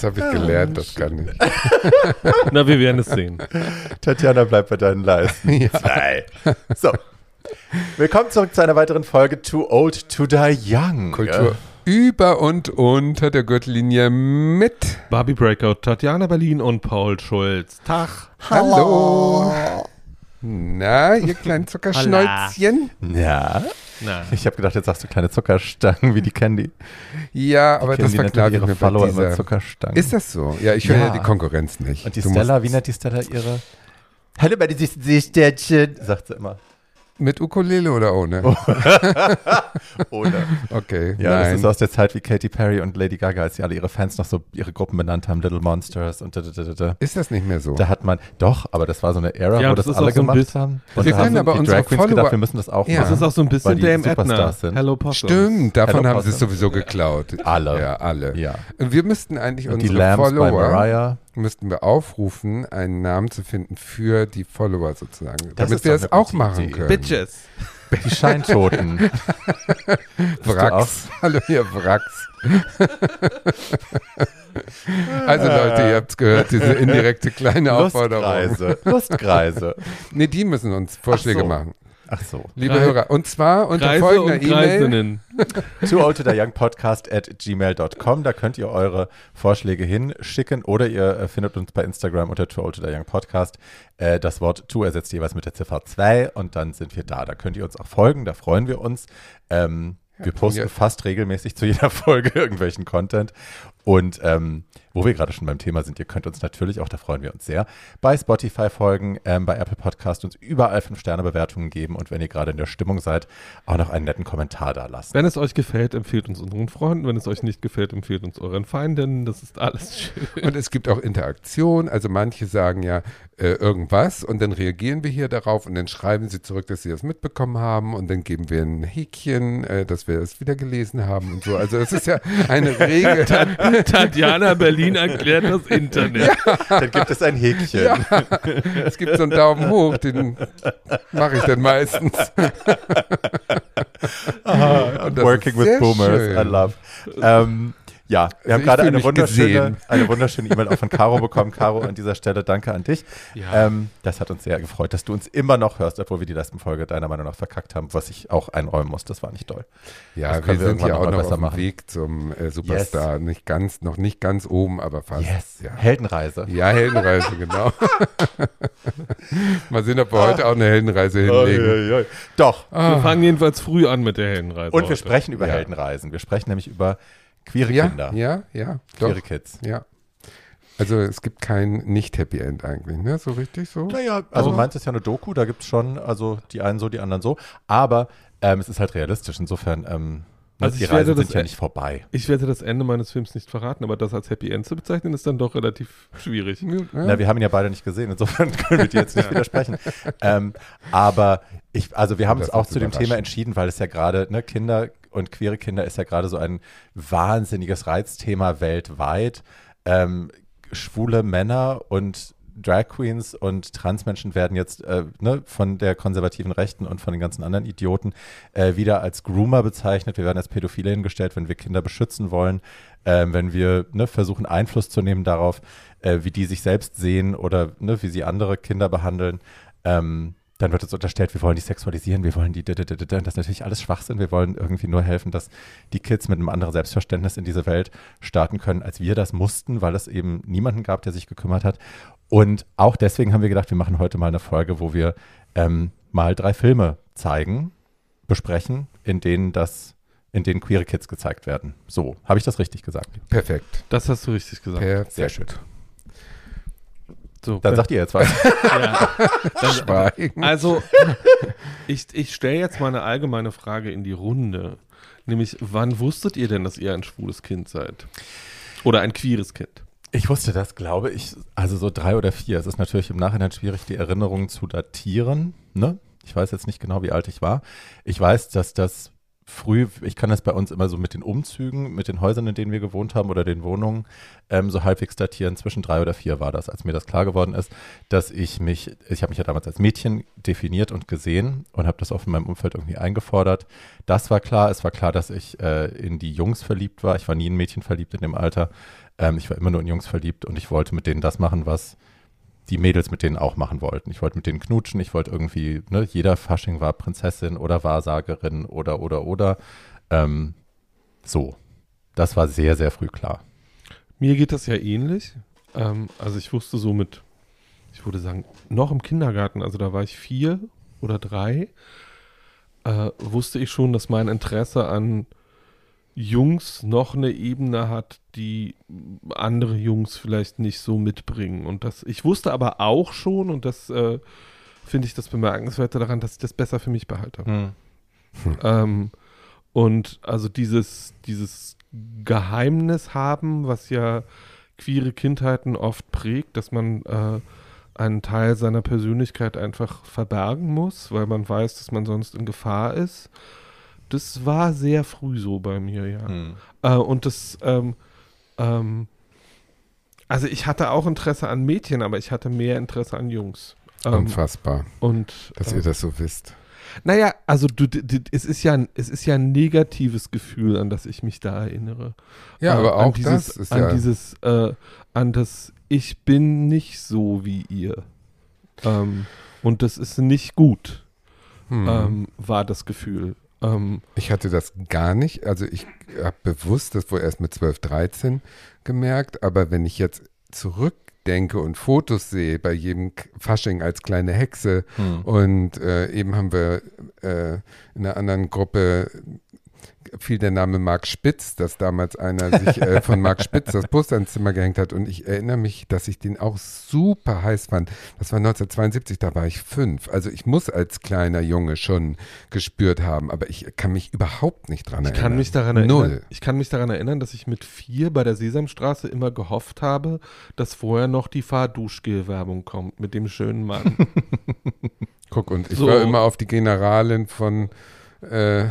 Das habe ich gelernt, das kann ich. Na, wir werden es sehen. Tatjana bleibt bei deinen Leisten. Ja. Zwei. So. Willkommen zurück zu einer weiteren Folge Too Old to Die Young. Kultur über und unter der Gürtellinie mit. Barbie Breakout, Tatjana Berlin und Paul Schulz. Tag. Hallo. Na, ihr kleinen Zuckerschnäuzchen? Ja. Na. Ich habe gedacht, jetzt sagst du kleine Zuckerstangen wie die Candy. Ja, aber das Candy nennt verklag ich ihre Follower immer dieser. Zuckerstangen. Ist das so? Ja, ich höre ja. Ja. die Konkurrenz nicht. Und die Du Stella, musst- wie nennt die Stella ihre? Hallo, meine süßen Seesternchen, sagt sie immer. Mit Ukulele oder ohne? Oder? Okay, Ja, das nein. ist aus der Zeit wie Katy Perry und Lady Gaga, als sie alle ihre Fans noch so ihre Gruppen benannt haben, Little Monsters und da, da, da, da. Ist das nicht mehr so? Da hat man, doch, aber das war so eine Ära, Ja, wo das das, alle so gemacht bisschen- haben. Wir da können haben aber die unsere Drag Queens Follower- gedacht, wir müssen das auch Ja. Das ist machen. auch so ein bisschen die Dame Edna. Sind. Hello Possum. Stimmt, davon Hello haben sie es Possum. sowieso geklaut. Alle. Ja, alle. Ja. Wir müssten eigentlich Und die unsere Lambs bei Follower Mariah. Müssten wir aufrufen, einen Namen zu finden für die Follower sozusagen, Das damit wir es auch machen Idee. können. Bitches. Die Scheintoten. Wracks. Hallo ihr Wracks. also Leute, ihr habt's gehört, diese indirekte kleine Aufforderung. Lustkreise. Lustkreise. Nee, die müssen uns Vorschläge so. machen. Ach so. Liebe Kreis- Hörer, und zwar unter Kreise folgender E-Mail. Too old to die young podcast at gmail.com. Da könnt ihr eure Vorschläge hinschicken oder ihr äh, findet uns bei Instagram unter Too old to die young podcast. Äh, das Wort to ersetzt jeweils mit der Ziffer 2 und dann sind wir da. Da könnt ihr uns auch folgen, da freuen wir uns. Ähm, wir posten fast regelmäßig zu jeder Folge irgendwelchen Content. Und ähm, wo wir gerade schon beim Thema sind, ihr könnt uns natürlich auch, da freuen wir uns sehr, bei Spotify folgen, ähm, bei Apple Podcast uns überall 5-Sterne-Bewertungen geben und wenn ihr gerade in der Stimmung seid, auch noch einen netten Kommentar da lassen. Wenn es euch gefällt, empfehlt uns unseren Freunden. Wenn es euch nicht gefällt, empfehlt uns euren Feinden. Das ist alles schön. Und es gibt auch Interaktion. Also manche sagen ja äh, irgendwas und dann reagieren wir hier darauf und dann schreiben sie zurück, dass sie das mitbekommen haben und dann geben wir ein Häkchen, äh, dass wir es wieder gelesen haben und so. Also es ist ja eine Regel. Tatjana Berlin erklärt das Internet. Dann gibt es ein Häkchen. Ja, es gibt so einen Daumen hoch, den mache ich dann meistens. Das Working with Boomers, schön. I love. Ähm, ja, wir haben ich gerade eine wunderschöne, eine wunderschöne E-Mail auch von Caro bekommen. Caro, an dieser Stelle danke an dich. Ja. Ähm, das hat uns sehr gefreut, dass du uns immer noch hörst, obwohl wir die letzten Folge deiner Meinung nach verkackt haben, was ich auch einräumen muss. Das war nicht toll. Ja, wir können wir sind ja auch noch auf dem machen. Weg zum äh, Superstar. Nicht ganz, noch nicht ganz oben, aber fast. Ja. Heldenreise. Ja, Heldenreise, genau. Mal sehen, ob wir heute auch eine Heldenreise Oh, hinlegen. Oi, oi, oi. Doch. Wir fangen jedenfalls früh an mit der Heldenreise. Und wir heute. sprechen über Ja. Heldenreisen. Wir sprechen nämlich über queere Ja, Kinder. ja, ja, doch. Queere Kids. Ja. Also es gibt kein Nicht-Happy End eigentlich, ne? So richtig so? Naja, also Aber- meins ist ja eine Doku, da gibt es schon, also die einen so, die anderen so. Aber ähm, es ist halt realistisch. Insofern, ähm, Also die ich werde Reisen das sind ja nicht vorbei. Ich werde das Ende meines Films nicht verraten, aber das als Happy End zu bezeichnen, ist dann doch relativ schwierig. Ja. Na, wir haben ihn ja beide nicht gesehen, insofern können wir dir jetzt nicht widersprechen. Ähm, aber ich, also wir haben uns auch zu dem. Thema entschieden, weil es ja gerade, ne, Kinder und queere Kinder ist ja gerade so ein wahnsinniges Reizthema weltweit. Ähm, schwule Männer und Drag Queens und Transmenschen werden jetzt äh, ne, von der konservativen Rechten und von den ganzen anderen Idioten äh, wieder als Groomer bezeichnet. Wir werden als Pädophile hingestellt, wenn wir Kinder beschützen wollen, ähm, wenn wir ne, versuchen, Einfluss zu nehmen darauf, äh, wie die sich selbst sehen oder ne, wie sie andere Kinder behandeln. Ähm, dann wird uns unterstellt, wir wollen die sexualisieren, wir wollen die, das ist natürlich alles Schwachsinn. Wir wollen irgendwie nur helfen, dass die Kids mit einem anderen Selbstverständnis in diese Welt starten können, als wir das mussten, weil es eben niemanden gab, der sich gekümmert hat. Und auch deswegen haben wir gedacht, wir machen heute mal eine Folge, wo wir ähm, mal drei Filme zeigen, besprechen, in denen das, in denen queere Kids gezeigt werden. So, habe ich das richtig gesagt? Perfekt. Das hast du richtig gesagt. Perfekt. Sehr schön. So, Dann sagt ihr jetzt was. ja. Schweigen. Also, ich, ich stelle jetzt mal eine allgemeine Frage in die Runde. Nämlich, wann wusstet ihr denn, dass ihr ein schwules Kind seid? Oder ein queeres Kind? Ich wusste das, glaube ich, also so drei oder vier. Es ist natürlich im Nachhinein schwierig, die Erinnerungen zu datieren. Ne? Ich weiß jetzt nicht genau, wie alt ich war. Ich weiß, dass das früh, ich kann das bei uns immer so mit den Umzügen, mit den Häusern, in denen wir gewohnt haben oder den Wohnungen, ähm, so halbwegs datieren. Zwischen drei oder vier war das, als mir das klar geworden ist, dass ich mich, ich habe mich ja damals als Mädchen definiert und gesehen und habe das auch in meinem Umfeld irgendwie eingefordert. Das war klar. Es war klar, dass ich äh, in die Jungs verliebt war. Ich war nie in Mädchen verliebt in dem Alter. Ähm, ich war immer nur in Jungs verliebt und ich wollte mit denen das machen, was die Mädels mit denen auch machen wollten. Ich wollte mit denen knutschen, ich wollte irgendwie, ne, jeder Fasching war Prinzessin oder Wahrsagerin oder, oder, oder. Ähm, so. Das war sehr, sehr früh klar. Mir geht das ja ähnlich. Ähm, also ich wusste so mit, ich würde sagen, noch im Kindergarten, also da war ich vier oder drei, äh, wusste ich schon, dass mein Interesse an Jungs noch eine Ebene hat, die andere Jungs vielleicht nicht so mitbringen. Und das, ich wusste aber auch schon, und das äh, finde ich das Bemerkenswerte daran, dass ich das besser für mich behalte. Hm. Ähm, und also dieses, dieses Geheimnis haben, was ja queere Kindheiten oft prägt, dass man äh, einen Teil seiner Persönlichkeit einfach verbergen muss, weil man weiß, dass man sonst in Gefahr ist. Das war sehr früh so bei mir, ja. Hm. Äh, und das, ähm, ähm, also ich hatte auch Interesse an Mädchen, aber ich hatte mehr Interesse an Jungs. Ähm, Unfassbar, und dass äh, ihr das so wisst. naja, also du, d- d- es ist ja, ein- es ist ja ein negatives Gefühl, an das ich mich da erinnere. Ja, Äh, aber auch dieses, das ist an ja. dieses, äh, an das Ich bin nicht so wie ihr. Ähm, und das ist nicht gut, hm. ähm, war das Gefühl. Ähm, Ich hatte das gar nicht. Also ich habe bewusst das wohl erst mit 12, 13 gemerkt. Aber wenn ich jetzt zurückdenke und Fotos sehe bei jedem Fasching als kleine Hexe Hm. und äh, eben haben wir äh, in einer anderen Gruppe fiel der Name Marc Spitz, dass damals einer sich äh, von Marc Spitz das Poster ins Zimmer gehängt hat. Und ich erinnere mich, dass ich den auch super heiß fand. Das war 1972, da war ich fünf. Also ich muss als kleiner Junge schon gespürt haben, aber ich kann mich überhaupt nicht dran ich erinnern. kann mich daran erinnern, Null. ich kann mich daran erinnern, dass ich mit vier bei der Sesamstraße immer gehofft habe, dass vorher noch die Fahrduschgel-Werbung kommt mit dem schönen Mann. Guck, und ich So. war immer auf die Generalin von äh,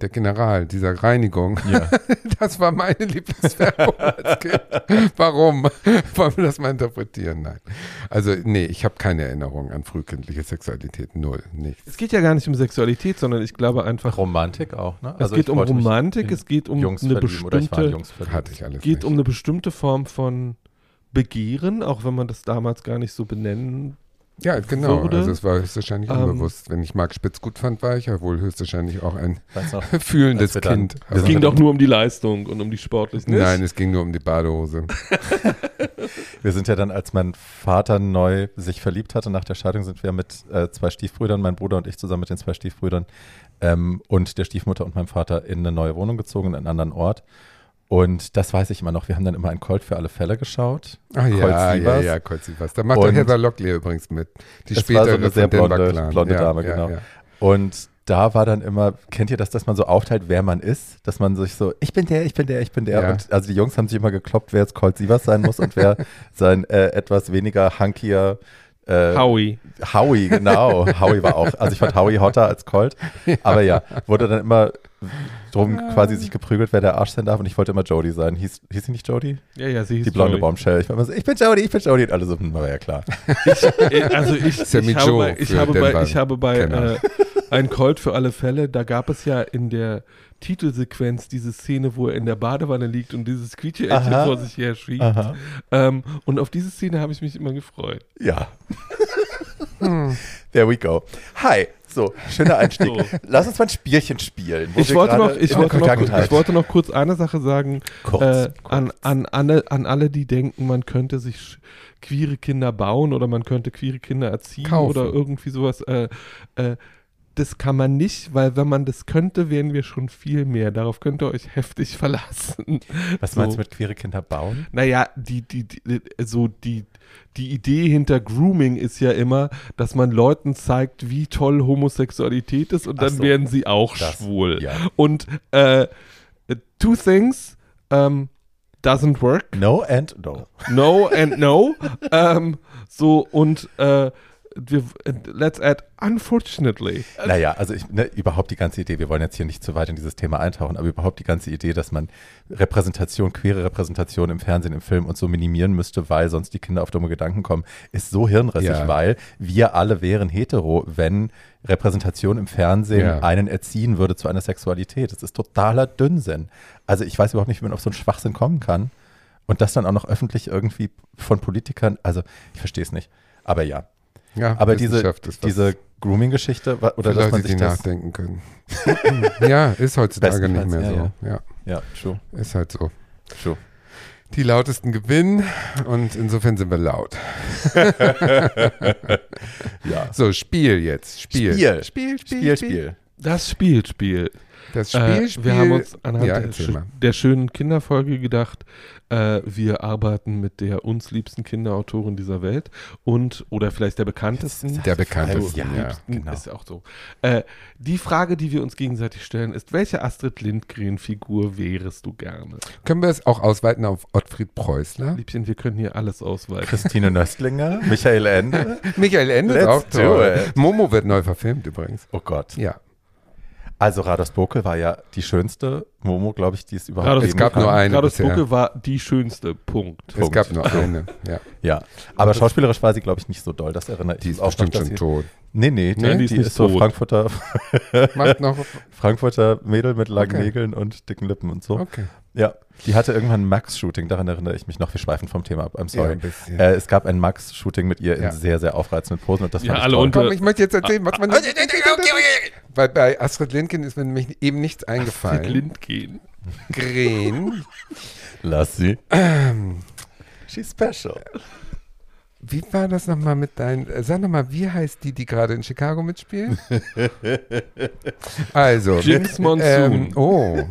der General, dieser Reinigung. Ja. Das war meine Lieblingswerbung als Kind. Warum? Wollen wir das mal interpretieren? Nein. Also, nee, ich habe keine Erinnerung an frühkindliche Sexualität. Null. Nichts. es geht ja gar nicht um Sexualität, sondern ich glaube einfach, Romantik auch, ne? es geht um Romantik, es geht um Jungs eine bestimmte. Hatte ich alles geht nicht. um eine bestimmte Form von Begehren, auch wenn man das damals gar nicht so benennen. Ja, genau. wurde. Also, es war höchstwahrscheinlich Ähm, unbewusst. Wenn ich Marc Spitz gut fand, war ich ja wohl höchstwahrscheinlich auch ein noch? fühlendes Kind. Es ging doch nur um die Leistung und um die sportlichen. Nein, es ging nur um die Badehose. Wir sind ja dann, als mein Vater neu sich verliebt hatte, nach der Scheidung sind wir mit äh, zwei Stiefbrüdern, mein Bruder und ich zusammen mit den zwei Stiefbrüdern ähm, und der Stiefmutter und meinem Vater in eine neue Wohnung gezogen, in einen anderen Ort. Und das weiß ich immer noch. Wir haben dann immer ein Colt für alle Fälle geschaut. Ah ja, Colt ja, ja, Colt Sievers. Da macht Und- Heather Locklear übrigens mit. Die Das war so spätere eine sehr blonde- blonde ja, Dame, ja, genau. Ja. Und da war dann immer, kennt ihr das, dass man so aufteilt, wer man ist? Dass man sich so, ich bin der, ich bin der, ich bin der. Ja. Und also die Jungs haben sich immer gekloppt, wer jetzt Colt Sievers sein muss und wer sein äh, etwas weniger hunkier äh, Howie. Howie, genau. Howie war auch, also ich fand Howie hotter als Colt. Aber ja, wurde dann immer drum quasi sich geprügelt, wer der Arsch sein darf. Und ich wollte immer Jodie sein. Hieß, hieß sie nicht Jodie? Ja, ja, sie hieß Die blonde. Bombshell. Ich war immer so, ich bin Jodie, ich bin Jodie. Und alle so, hm, war ja klar. Äh, Also ich, Sammy ich, habe Joe bei, ich, für habe bei, ich habe bei äh, ein Colt für alle Fälle, da gab es ja in der Titelsequenz diese Szene, wo er in der Badewanne liegt und dieses Quietsche-Entchen vor sich her schiebt. Ähm, und auf diese Szene habe ich mich immer gefreut. Ja. There we go. Hi. So, schöner Einstieg. So. Lass uns mal ein Spielchen spielen. wo Ich wollte, noch, ich, wollte noch, ich wollte noch kurz eine Sache sagen. Kurz, äh, kurz. An, an, alle, an alle, die denken, man könnte sich queere Kinder bauen oder man könnte queere Kinder erziehen Kaufen. oder irgendwie sowas. Äh, äh, das kann man nicht, weil wenn man das könnte, wären wir schon viel mehr. Darauf könnt ihr euch heftig verlassen. Was so. meinst du mit queere Kinder bauen? Naja, die, die, die, so die, die Idee hinter Grooming ist ja immer, dass man Leuten zeigt, wie toll Homosexualität ist und Ach dann so. werden sie auch Das, schwul. ja. Und äh, two things ähm, doesn't work. No and no. No and no. ähm, so und äh, wir, let's add, unfortunately. Naja, also ich, ne, überhaupt die ganze Idee, wir wollen jetzt hier nicht zu weit in dieses Thema eintauchen, aber überhaupt die ganze Idee, dass man Repräsentation, queere Repräsentation im Fernsehen, im Film und so minimieren müsste, weil sonst die Kinder auf dumme Gedanken kommen, ist so hirnrissig, Ja. weil wir alle wären hetero, wenn Repräsentation im Fernsehen Ja. einen erziehen würde zu einer Sexualität. Das ist totaler Dünnsinn. Also ich weiß überhaupt nicht, wie man auf so einen Schwachsinn kommen kann. Und das dann auch noch öffentlich irgendwie von Politikern, also ich verstehe es nicht. Aber ja, Ja, aber diese, diese Grooming-Geschichte, oder dass man sich die das. nachdenken können. ja, ist heutzutage nicht mehr ja, so. Ja. Ja, true, ist halt so. true. Die lautesten gewinnen und insofern sind wir laut. Ja. So, Spiel jetzt. Spiel. Spiel. Spiel, Spiel, Spiel. Das Spielspiel. Das Äh, Spiel, Spiel. wir haben uns anhand ja, der, sch- mal. der schönen Kinderfolge gedacht, äh, wir arbeiten mit der uns liebsten Kinderautorin dieser Welt und oder vielleicht der bekanntesten. Der bekannteste, Ja, ja. genau. Ist ja auch so. Äh, die Frage, die wir uns gegenseitig stellen, ist, welche Astrid Lindgren-Figur wärest du gerne? Können wir es auch ausweiten auf Ottfried Preußler? Liebchen, wir können hier alles ausweiten. Christine Nöstlinger, Michael Ende. Michael Ende ist auch toll. Momo wird neu verfilmt übrigens. Oh Gott. Ja. Also Rados Bokel war ja die schönste Momo, glaube ich, die es überhaupt Rados- Es gab kann. nur eine. Bucke war die schönste. Punkt. Es Punkt. gab nur eine. Ja. Ja, aber schauspielerisch war sie, glaube ich, nicht so doll. Das erinnere ich Die mich ist auch bestimmt noch, schon tot. Nee, nee, die, Nee, die die, ist ist, so. Frankfurter. Frankfurter Mädel mit langen Okay. Nägeln und dicken Lippen und so. Okay. Ja, die hatte irgendwann ein Max-Shooting, daran erinnere ich mich noch. Wir schweifen vom Thema ab, I'm Ja, sorry. ein bisschen. äh, es gab ein Max-Shooting mit ihr Ja. in sehr, sehr aufreizenden Posen und das Ja, fand ich alle toll. unter- Komm, ich möchte jetzt erzählen, was man. Weil bei Astrid Lindgren ist mir nämlich eben nichts eingefallen. Lind gehen. Gren. Lass sie. She's special. Wie war das nochmal mit deinen. äh, Sag nochmal, wie heißt die, die gerade in Chicago mitspielen? also. Jinx Monsoon. Ähm, oh.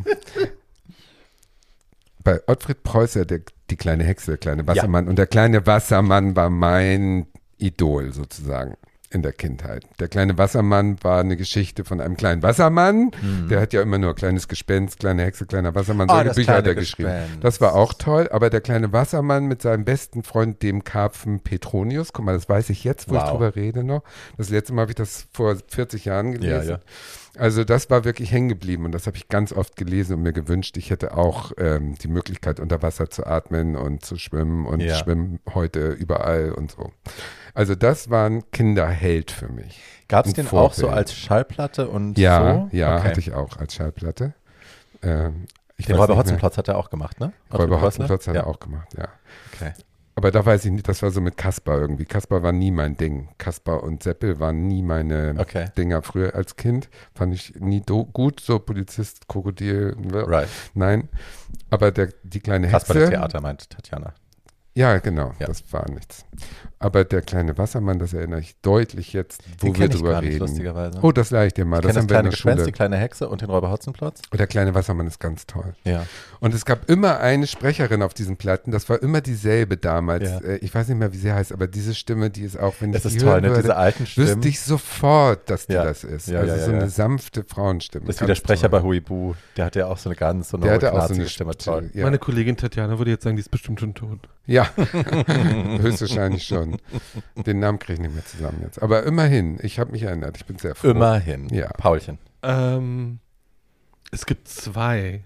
Bei Ottfried Preußer, der, die kleine Hexe, der kleine Wassermann. Und der kleine Wassermann war mein Idol sozusagen in der Kindheit. Der kleine Wassermann war eine Geschichte von einem kleinen Wassermann. Der hat ja immer nur kleines Gespenst, kleine Hexe, kleiner Wassermann. Ah, Solche das Bücher hat er geschrieben. Gespenst. Das war auch toll. Aber der kleine Wassermann mit seinem besten Freund, dem Karpfen Petronius, guck mal, das weiß ich jetzt, wo ich Wow. drüber rede noch. Das letzte Mal habe ich das vor 40 Jahren gelesen. ja. Also das war wirklich hängen geblieben und das habe ich ganz oft gelesen und mir gewünscht, ich hätte auch ähm, die Möglichkeit unter Wasser zu atmen und zu schwimmen und Ja. schwimmen heute überall und so. Also das war ein Kinderheld für mich. Gab es den auch so Vorbild. als Schallplatte und Ja, so? ja, Okay. hatte ich auch als Schallplatte. Ähm, ich Den Räuber. Hotzenplotz hat er auch gemacht, ne? Räuber? Hotzenplotz hat ja. er auch gemacht, ja. Okay. Aber da weiß ich nicht, das war so mit Kaspar irgendwie. Kaspar war nie mein Ding. Kaspar und Seppel waren nie meine Okay. Dinger früher als Kind. Fand ich nie gut, so Polizist, Krokodil. Right. Nein. Aber der, die kleine Kasper Hexe. das Theater meint Tatjana. Ja, genau. Ja. Das war nichts. Aber der kleine Wassermann, das erinnere ich deutlich jetzt, wo Den wir kenn ich drüber gar nicht, reden. lustigerweise. Oh, das leih ich dir mal. ich Das kenne das haben wir in kleine der Gespenst, Schule. die kleine Hexe und den Räuber Hotzenplotz. Und der kleine Wassermann ist ganz toll. Ja. Und es gab immer eine Sprecherin auf diesen Platten, das war immer dieselbe damals. Ja. Äh, Ich weiß nicht mehr, wie sie heißt, aber diese Stimme, die ist auch, wenn Das ich ist die toll, hören ne? würde, Diese alten Stimmen. wüsste ich sofort, dass die Ja. das ist. Ja, also ja, ja, so ja. eine sanfte Frauenstimme. Das ist wie der Sprecher toll. bei Huibu. Der hatte ja auch so eine ganz so eine Der hatte auch so eine Stimme. Toll. Ja, Meine Kollegin Tatjana würde jetzt sagen, die ist bestimmt schon tot. ja. höchstwahrscheinlich schon. Den Namen kriege ich nicht mehr zusammen jetzt. Aber immerhin, ich habe mich erinnert. Ich bin sehr froh. Immerhin. Ja. Paulchen. Ähm, es gibt zwei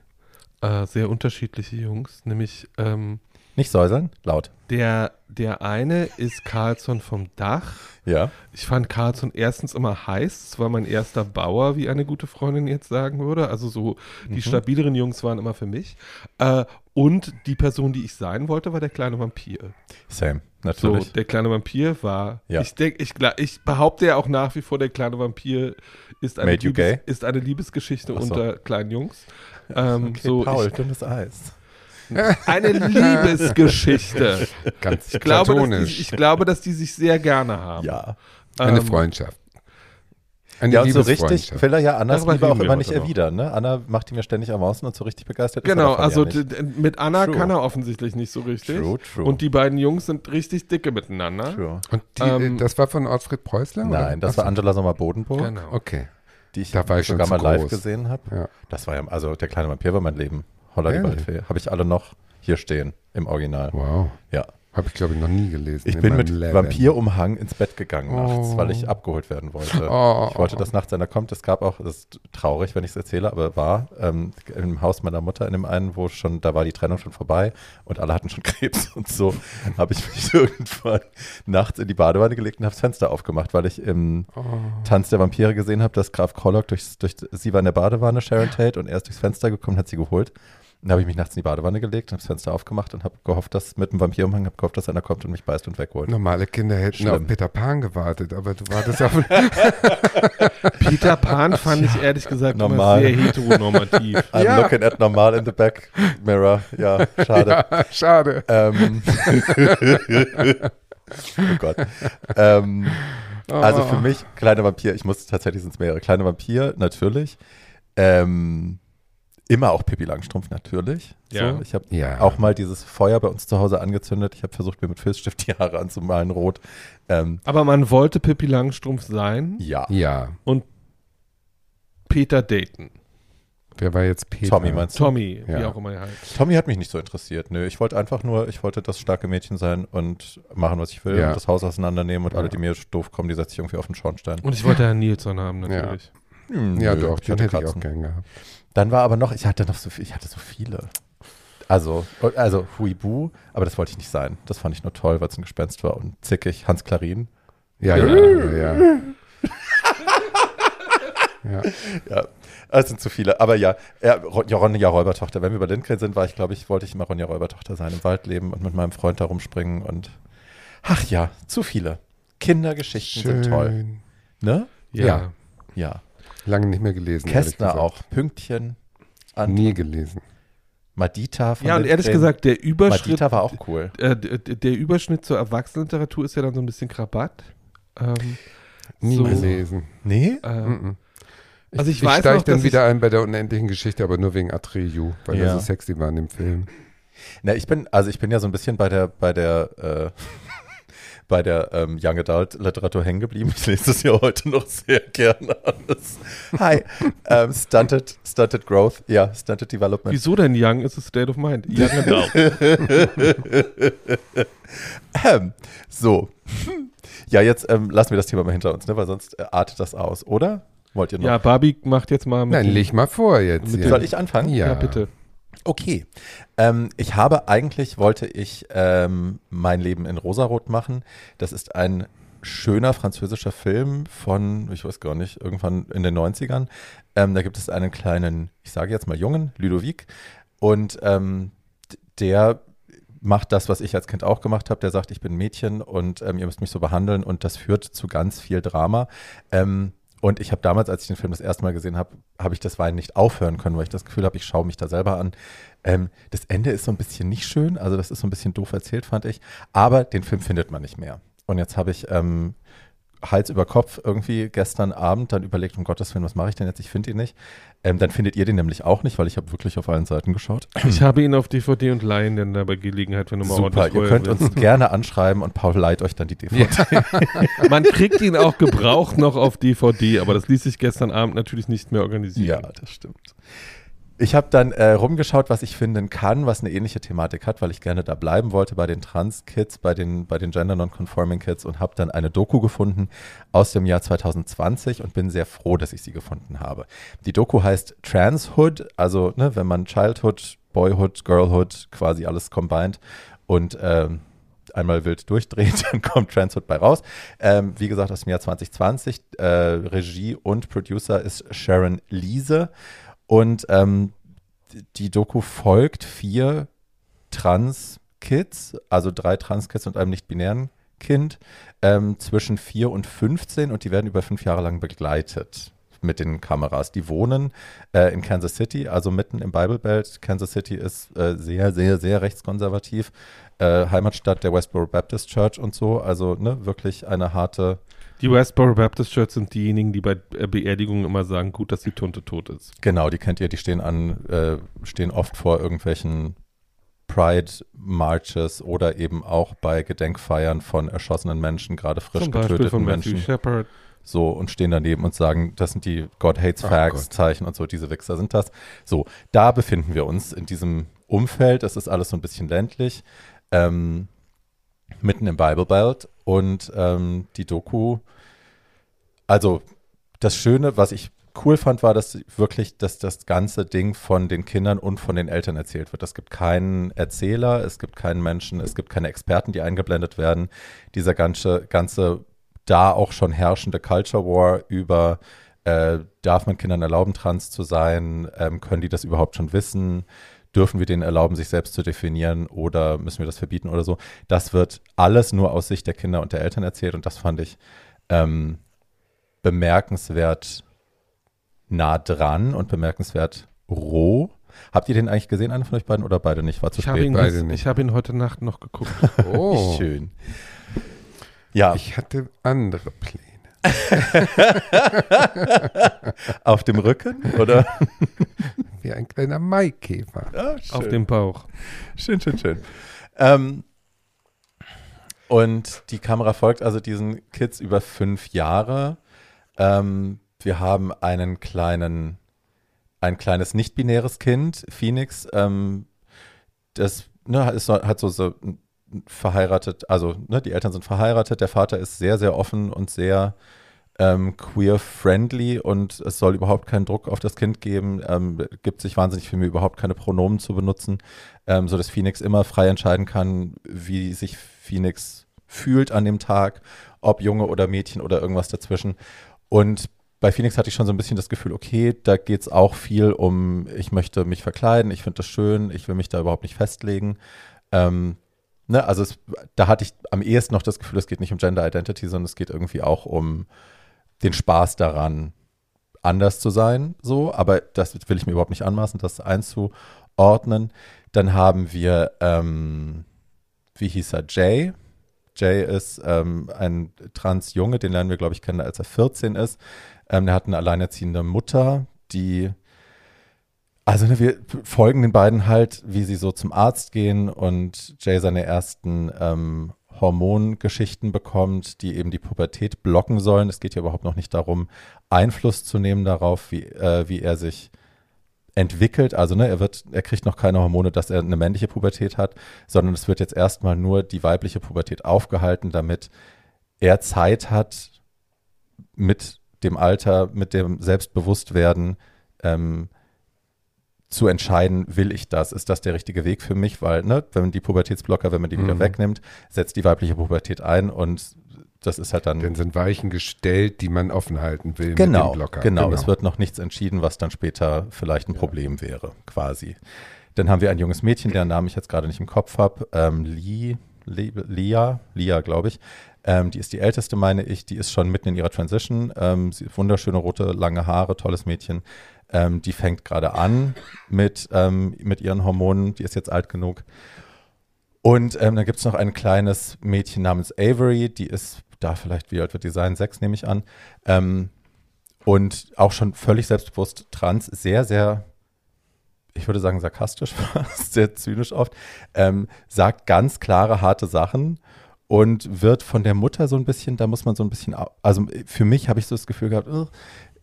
äh, sehr unterschiedliche Jungs, nämlich ähm, Nicht säuseln, laut. der, der eine ist Carlsson vom Dach. Ja. Ich fand Carlsson erstens immer heiß. Es war mein erster Bauer, wie eine gute Freundin jetzt sagen würde. Also so die Mhm. stabileren Jungs waren immer für mich. Äh, und die Person, die ich sein wollte, war der kleine Vampir. Same. So, Natürlich. der kleine Vampir war. Ja. Ich denke, ich, ich behaupte ja auch nach wie vor, der kleine Vampir ist eine, Liebes, ist eine Liebesgeschichte so. unter kleinen Jungs. Ähm, okay, so, Paul, ich, dünnes Eis. eine Liebesgeschichte. Ganz Ich glaube, dass die, ich glaube, dass die sich sehr gerne haben. Ja. Eine Ähm, Freundschaft. Eine Ja, und so richtig will er ja Annas Darüber Liebe auch immer nicht erwidern. Ne? Anna macht ihn ja ständig am Außen und so richtig begeistert. ist er Genau, also ja mit Anna True. kann er offensichtlich nicht so richtig. True, true. Und die beiden Jungs sind richtig dicke miteinander. True. Und die, Ähm, das war von Ottfried Preußler? oder? Nein, das Ach so. war Angela Sommer-Bodenburg, Genau. Okay. die ich Da war ich sogar schon mal zu live groß. gesehen habe. Ja. Das war ja, also der kleine Vampir war mein Leben. Holla die? Waldfee. Habe ich alle noch hier stehen im Original. Wow. Ja. Habe ich, glaube ich, noch nie gelesen. Ich in bin mit Leben. Vampirumhang ins Bett gegangen nachts, Oh. weil ich abgeholt werden wollte. Oh. Ich wollte, dass nachts einer kommt. Es gab auch, das ist traurig, wenn ich es erzähle, aber war ähm, im Haus meiner Mutter in dem einen, wo schon, da war die Trennung schon vorbei und alle hatten schon Krebs und so, habe ich mich irgendwann nachts in die Badewanne gelegt und habe das Fenster aufgemacht, weil ich im Oh. Tanz der Vampire gesehen habe, dass Graf Krollock durchs, durch, sie war in der Badewanne, Sharon Tate, und er ist durchs Fenster gekommen, hat sie geholt. Dann habe ich mich nachts in die Badewanne gelegt, habe das Fenster aufgemacht und habe gehofft, dass mit dem Vampirumhang, habe gehofft, dass einer kommt und mich beißt und wegholt. Normale Kinder hätten Schlimm. auf Peter Pan gewartet, aber du wartest auf Peter Pan fand ich ehrlich gesagt Normal. immer sehr heteronormativ. I'm Ja. looking at normal in the back mirror. Ja, schade. ja, schade. Ähm, oh Gott. Ähm, also für Oh. mich, kleiner Vampir, ich muss tatsächlich sind es mehrere. Kleiner Vampir, natürlich. Ähm, immer auch Pippi Langstrumpf, natürlich. Ja. So, ich habe Ja. auch mal dieses Feuer bei uns zu Hause angezündet. Ich habe versucht, mir mit Filzstift die Haare anzumalen, rot. Ähm, Aber man wollte Pippi Langstrumpf sein ja. Ja. und Peter Dayton. Wer war jetzt Peter? Tommy meinst du? Tommy, wie Ja. auch immer er heißt. Tommy hat mich nicht so interessiert. Nö, ich wollte einfach nur, ich wollte das starke Mädchen sein und machen, was ich will Ja. und das Haus auseinandernehmen und Ja. alle, die mir doof kommen, die setze ich irgendwie auf den Schornstein. Und ich wollte Herrn Nilsson haben, natürlich. Hm, Ja, nö, doch, den hätte ich auch Katzen. gern gehabt. Dann war aber noch, ich hatte noch so viel, ich hatte so viele. Also, also Huibu, aber das wollte ich nicht sein. Das fand ich nur toll, weil es ein Gespenst war und zickig. Hans Klarin. Ja, ja, ja, ja. ja. Ja, es sind zu viele. Aber ja, ja Ron- ja, Ronja Räubertochter. Wenn wir bei Lindgren sind, war ich, glaube ich, wollte ich immer Ronja Räubertochter sein, im Wald leben und mit meinem Freund da rumspringen und ach ja, zu viele. Kindergeschichten sind toll. Schön. Ne? Ja. Ja. Lange nicht mehr gelesen. Kästner auch. Pünktchen. An Nie gelesen. Madita von Ja, und ehrlich Lindgren. gesagt, der Überschritt, Madita war auch cool. äh, der Überschnitt zur Erwachsenenliteratur ist ja dann so ein bisschen Krabatt. Ähm, Nie So. gelesen. Nee? äh, Mhm. Ich, Also ich ich weiß steige noch, dann dass wieder ein bei der unendlichen Geschichte, aber nur wegen Atreyu, weil Ja. er so sexy war in dem Film. Na, ich bin, also ich bin ja so ein bisschen bei der, bei der, äh, bei der ähm, Young Adult Literatur hängen geblieben. Ich lese das ja heute noch sehr gerne alles. Hi. ähm, stunted, stunted Growth, ja, Stunted Development. wieso denn Young ist a State of Mind? Young Adult. Ähm, so. Ja, jetzt ähm, lassen wir das Thema mal hinter uns, ne, weil sonst äh, artet das aus, oder? Wollt ihr noch? ja, Barbie macht jetzt mal mit Nein, dem- leg mal vor jetzt. Soll ich anfangen? Ja. ja, bitte. Okay. Ähm, ich habe eigentlich, wollte ich ähm, mein Leben in Rosarot machen. Das ist ein schöner französischer Film von, ich weiß gar nicht, irgendwann in den 90ern. Ähm, da gibt es einen kleinen, ich sage jetzt mal Jungen, Ludovic. Und ähm, der macht das, was ich als Kind auch gemacht habe. Der sagt, ich bin Mädchen und ähm, ihr müsst mich so behandeln. Und das führt zu ganz viel Drama. Ähm, und ich habe damals, als ich den Film das erste Mal gesehen habe, habe ich das Weinen nicht aufhören können, weil ich das Gefühl habe, ich schaue mich da selber an. Ähm, das Ende ist so ein bisschen nicht schön, also das ist so ein bisschen doof erzählt, fand ich. Aber den Film findet man nicht mehr. Und jetzt habe ich ähm, Hals über Kopf irgendwie gestern Abend dann überlegt, um Gottes Willen, was mache ich denn jetzt? Ich finde ihn nicht. Ähm, dann findet ihr den nämlich auch nicht, weil ich habe wirklich auf allen Seiten geschaut. Ich habe ihn auf DVD und leihen dann da bei Gelegenheit, wenn du mal Super, ihr könnt willst. uns gerne anschreiben und Paul leiht euch dann die DVD. Man kriegt ihn auch gebraucht noch auf DVD, aber das ließ sich gestern Abend natürlich nicht mehr Ja, organisieren. das stimmt. Ich habe dann äh, rumgeschaut, was ich finden kann, was eine ähnliche Thematik hat, weil ich gerne da bleiben wollte bei den Trans-Kids, bei den, bei den Gender Non-Conforming Kids und habe dann eine Doku gefunden aus dem Jahr 2020 und bin sehr froh, dass ich sie gefunden habe. Die Doku heißt Transhood, also ne, wenn man Childhood, Boyhood, Girlhood, quasi alles combined und ähm, einmal wild durchdreht, dann kommt Transhood bei raus. Ähm, wie gesagt, aus dem Jahr 2020. Äh, Regie und Producer ist Sharon Liese. Und ähm, die Doku folgt vier Trans-Kids, also drei Trans-Kids und einem nicht-binären Kind, ähm, zwischen 4 und 15 und die werden über fünf Jahre lang begleitet mit den Kameras. Die wohnen äh, in Kansas City, also mitten im Bible Belt. Kansas City ist äh, sehr, sehr, sehr rechtskonservativ. Äh, Heimatstadt der Westboro Baptist Church und so. Also ne, wirklich eine harte Die Westboro Baptist Church sind diejenigen, die bei äh, Beerdigungen immer sagen, gut, dass die Tunte tot ist. Genau, die kennt ihr, die stehen an, äh, stehen oft vor irgendwelchen Pride Marches oder eben auch bei Gedenkfeiern von erschossenen Menschen, gerade frisch Zum Beispiel getöteten von Matthew Menschen. Shepard. So und stehen daneben und sagen, das sind die God hates Facts Gott. Zeichen und so, diese Wichser sind das. So, da befinden wir uns in diesem Umfeld. Es ist alles so ein bisschen ländlich. Ähm, mitten im Bible Belt und ähm, die Doku, also das Schöne, was ich cool fand, war, dass wirklich, dass das ganze Ding von den Kindern und von den Eltern erzählt wird. Es gibt keinen Erzähler, es gibt keinen Menschen, es gibt keine Experten, die eingeblendet werden. Dieser ganze, ganze da auch schon herrschende Culture War über äh, darf man Kindern erlauben, trans zu sein? Ähm, können die das überhaupt schon wissen? Dürfen wir denen erlauben, sich selbst zu definieren oder müssen wir das verbieten oder so? Das wird alles nur aus Sicht der Kinder und der Eltern erzählt und das fand ich ähm, bemerkenswert nah dran und bemerkenswert roh. Habt ihr den eigentlich gesehen, einer von euch beiden, oder beide nicht? War zu Ich habe spät. ihn, beide nicht. ich hab ihn heute Nacht noch geguckt. Oh, Schön. Ja, ich hatte andere Pläne. auf dem Rücken, oder? Wie ein kleiner Maikäfer. Ja, Auf dem Bauch. Schön, schön, schön. Ähm, und die Kamera folgt also diesen Kids über fünf Jahre. Ähm, wir haben einen kleinen, ein kleines nicht-binäres Kind, Phoenix, ähm, das ne, ist, so- hat so, so verheiratet, also ne, die Eltern sind verheiratet, der Vater ist sehr, sehr offen und sehr ähm, queer-friendly und es soll überhaupt keinen Druck auf das Kind geben, ähm, gibt sich wahnsinnig viel Mühe, überhaupt keine Pronomen zu benutzen, ähm, so dass Phoenix immer frei entscheiden kann, wie sich Phoenix fühlt an dem Tag, ob Junge oder Mädchen oder irgendwas dazwischen. Und bei Phoenix hatte ich schon so ein bisschen das Gefühl, okay, da geht es auch viel um, ich möchte mich verkleiden, ich finde das schön, ich will mich da überhaupt nicht festlegen. Ähm, ne, also es, da hatte ich am ehesten noch das Gefühl, es geht nicht um Gender Identity, sondern es geht irgendwie auch um den Spaß daran, anders zu sein, so, aber das will ich mir überhaupt nicht anmaßen, das einzuordnen. Dann haben wir, ähm, wie hieß er, Jay. Jay ist ähm, ein Trans-Junge, den lernen wir, glaube ich, kennen, als er 14 ist. Ähm, der hat eine alleinerziehende Mutter, die also ne, wir folgen den beiden halt, wie sie so zum Arzt gehen und Jay seine ersten ähm, Hormongeschichten bekommt, die eben die Pubertät blocken sollen. Es geht ja überhaupt noch nicht darum, Einfluss zu nehmen darauf, wie, äh, wie er sich entwickelt. Also ne, er wird, er kriegt noch keine Hormone, dass er eine männliche Pubertät hat, sondern es wird jetzt erstmal nur die weibliche Pubertät aufgehalten, damit er Zeit hat, mit dem Alter, mit dem Selbstbewusstwerden ähm, zu entscheiden, will ich das? Ist das der richtige Weg für mich? Weil, ne, wenn man die Pubertätsblocker, wenn man die wieder Mhm. wegnimmt, setzt die weibliche Pubertät ein und das ist halt dann. Dann sind Weichen gestellt, die man offen halten will mit genau, dem Blocker. genau, es wird noch nichts entschieden, was dann später vielleicht ein Problem wäre, quasi. Dann haben wir ein junges Mädchen, deren Namen ich jetzt gerade nicht im Kopf habe, ähm, Lee, Lee, Lia, Lia, glaube ich. Ähm, die ist die älteste, meine ich. Die ist schon mitten in ihrer Transition. Ähm, sie wunderschöne rote, lange Haare, tolles Mädchen. Ähm, die fängt gerade an mit, ähm, mit ihren Hormonen. Die ist jetzt alt genug. Und ähm, dann gibt es noch ein kleines Mädchen namens Avery. Die ist da vielleicht, wie alt wird die sein? Sechs, nehme ich an. Ähm, und auch schon völlig selbstbewusst trans. Sehr, sehr ich würde sagen sarkastisch, sehr zynisch oft, ähm, sagt ganz klare, harte Sachen und wird von der Mutter so ein bisschen, da muss man so ein bisschen, also für mich habe ich so das Gefühl gehabt, "Ugh,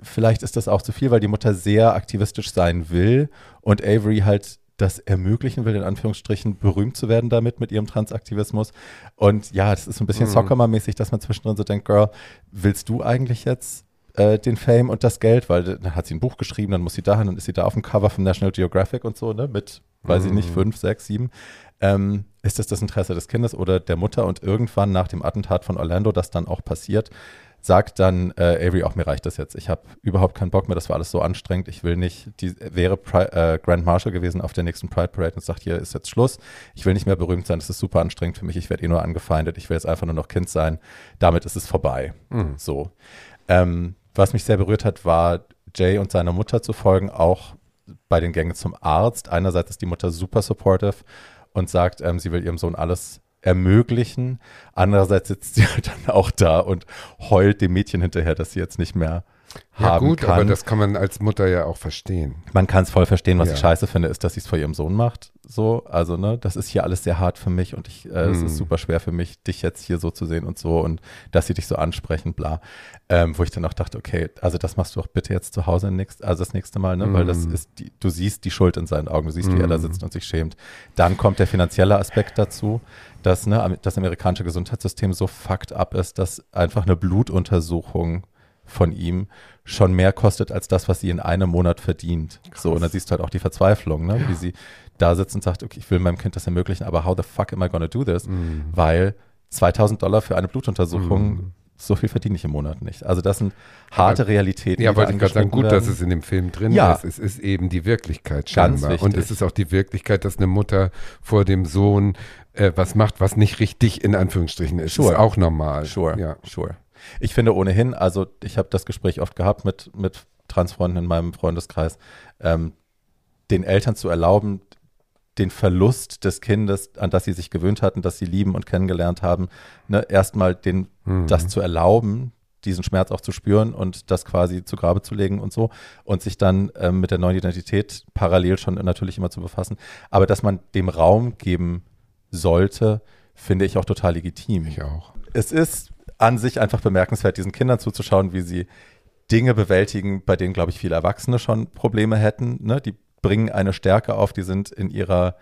vielleicht ist das auch zu viel, weil die Mutter sehr aktivistisch sein will und Avery halt das ermöglichen will, in Anführungsstrichen, berühmt zu werden damit, mit ihrem Transaktivismus. Und ja, das ist so ein bisschen Mhm. Soccer-mäßig, dass man zwischendrin so denkt, Girl, willst du eigentlich jetzt äh, den Fame und das Geld? Weil dann hat sie ein Buch geschrieben, dann muss sie dahin, dann ist sie da auf dem Cover von National Geographic und so, ne, mit, weiß ich nicht, Mhm. fünf, sechs, sieben. Ähm, ist das das Interesse des Kindes oder der Mutter? Und irgendwann nach dem Attentat von Orlando, das dann auch passiert, sagt dann äh, Avery auch, mir reicht das jetzt. Ich habe überhaupt keinen Bock mehr, das war alles so anstrengend. Ich will nicht, die wäre Pri äh, Grand Marshal gewesen auf der nächsten Pride Parade und sagt, hier ist jetzt Schluss. Ich will nicht mehr berühmt sein, das ist super anstrengend für mich. Ich werde eh nur angefeindet. Ich will jetzt einfach nur noch Kind sein. Damit ist es vorbei. Mhm. So. Ähm, was mich sehr berührt hat, war Jay und seiner Mutter zu folgen, auch bei den Gängen zum Arzt. Einerseits ist die Mutter super supportive und sagt, ähm, sie will ihrem Sohn alles ermöglichen. Andererseits sitzt sie halt dann auch da und heult dem Mädchen hinterher, dass sie jetzt nicht mehr Ja haben gut, kann. aber das kann man als Mutter ja auch verstehen. man kann es voll verstehen, was Ja. ich scheiße finde, ist, dass sie es vor ihrem Sohn macht. So, also ne, das ist hier alles sehr hart für mich und ich, äh, es Mhm. ist super schwer für mich, dich jetzt hier so zu sehen und so und dass sie dich so ansprechen, bla. Ähm, wo ich dann auch dachte, okay, also das machst du auch bitte jetzt zu Hause nächst, also das nächste Mal, ne, weil das Mhm. ist, die, du siehst die Schuld in seinen Augen, du siehst, wie er da Mhm. sitzt und sich schämt. Dann kommt der finanzielle Aspekt dazu, dass ne, das amerikanische Gesundheitssystem so fucked up ist, dass einfach eine Blutuntersuchung von ihm schon mehr kostet als das, was sie in einem Monat verdient. So, und dann siehst du halt auch die Verzweiflung, ne? wie sie da sitzt und sagt, okay, ich will meinem Kind das ermöglichen, aber how the fuck am I gonna do this? Mhm. Weil 2000 Dollar für eine Blutuntersuchung, Mhm. so viel verdiene ich im Monat nicht. Also das sind harte Realitäten. Ja, wollte ich gerade sagen, gut, dass es in dem Film drin Ja. ist. Es ist eben die Wirklichkeit Ganz scheinbar. Und es ist auch die Wirklichkeit, dass eine Mutter vor dem Sohn äh, was macht, was nicht richtig in Anführungsstrichen ist. Sure. Ist auch normal. Sure, Ja. sure. Ich finde ohnehin, also ich habe das Gespräch oft gehabt mit, mit Transfreunden in meinem Freundeskreis, ähm, den Eltern zu erlauben, den Verlust des Kindes, an das sie sich gewöhnt hatten, das sie lieben und kennengelernt haben, ne, erstmal den, Mhm. das zu erlauben, diesen Schmerz auch zu spüren und das quasi zu Grabe zu legen und so und sich dann ähm, mit der neuen Identität parallel schon natürlich immer zu befassen. Aber dass man dem Raum geben sollte, finde ich auch total legitim Ich auch. es ist an sich einfach bemerkenswert, diesen Kindern zuzuschauen, wie sie Dinge bewältigen, bei denen, glaube ich, viele Erwachsene schon Probleme hätten. Ne? Die bringen eine Stärke auf, die sind in ihrer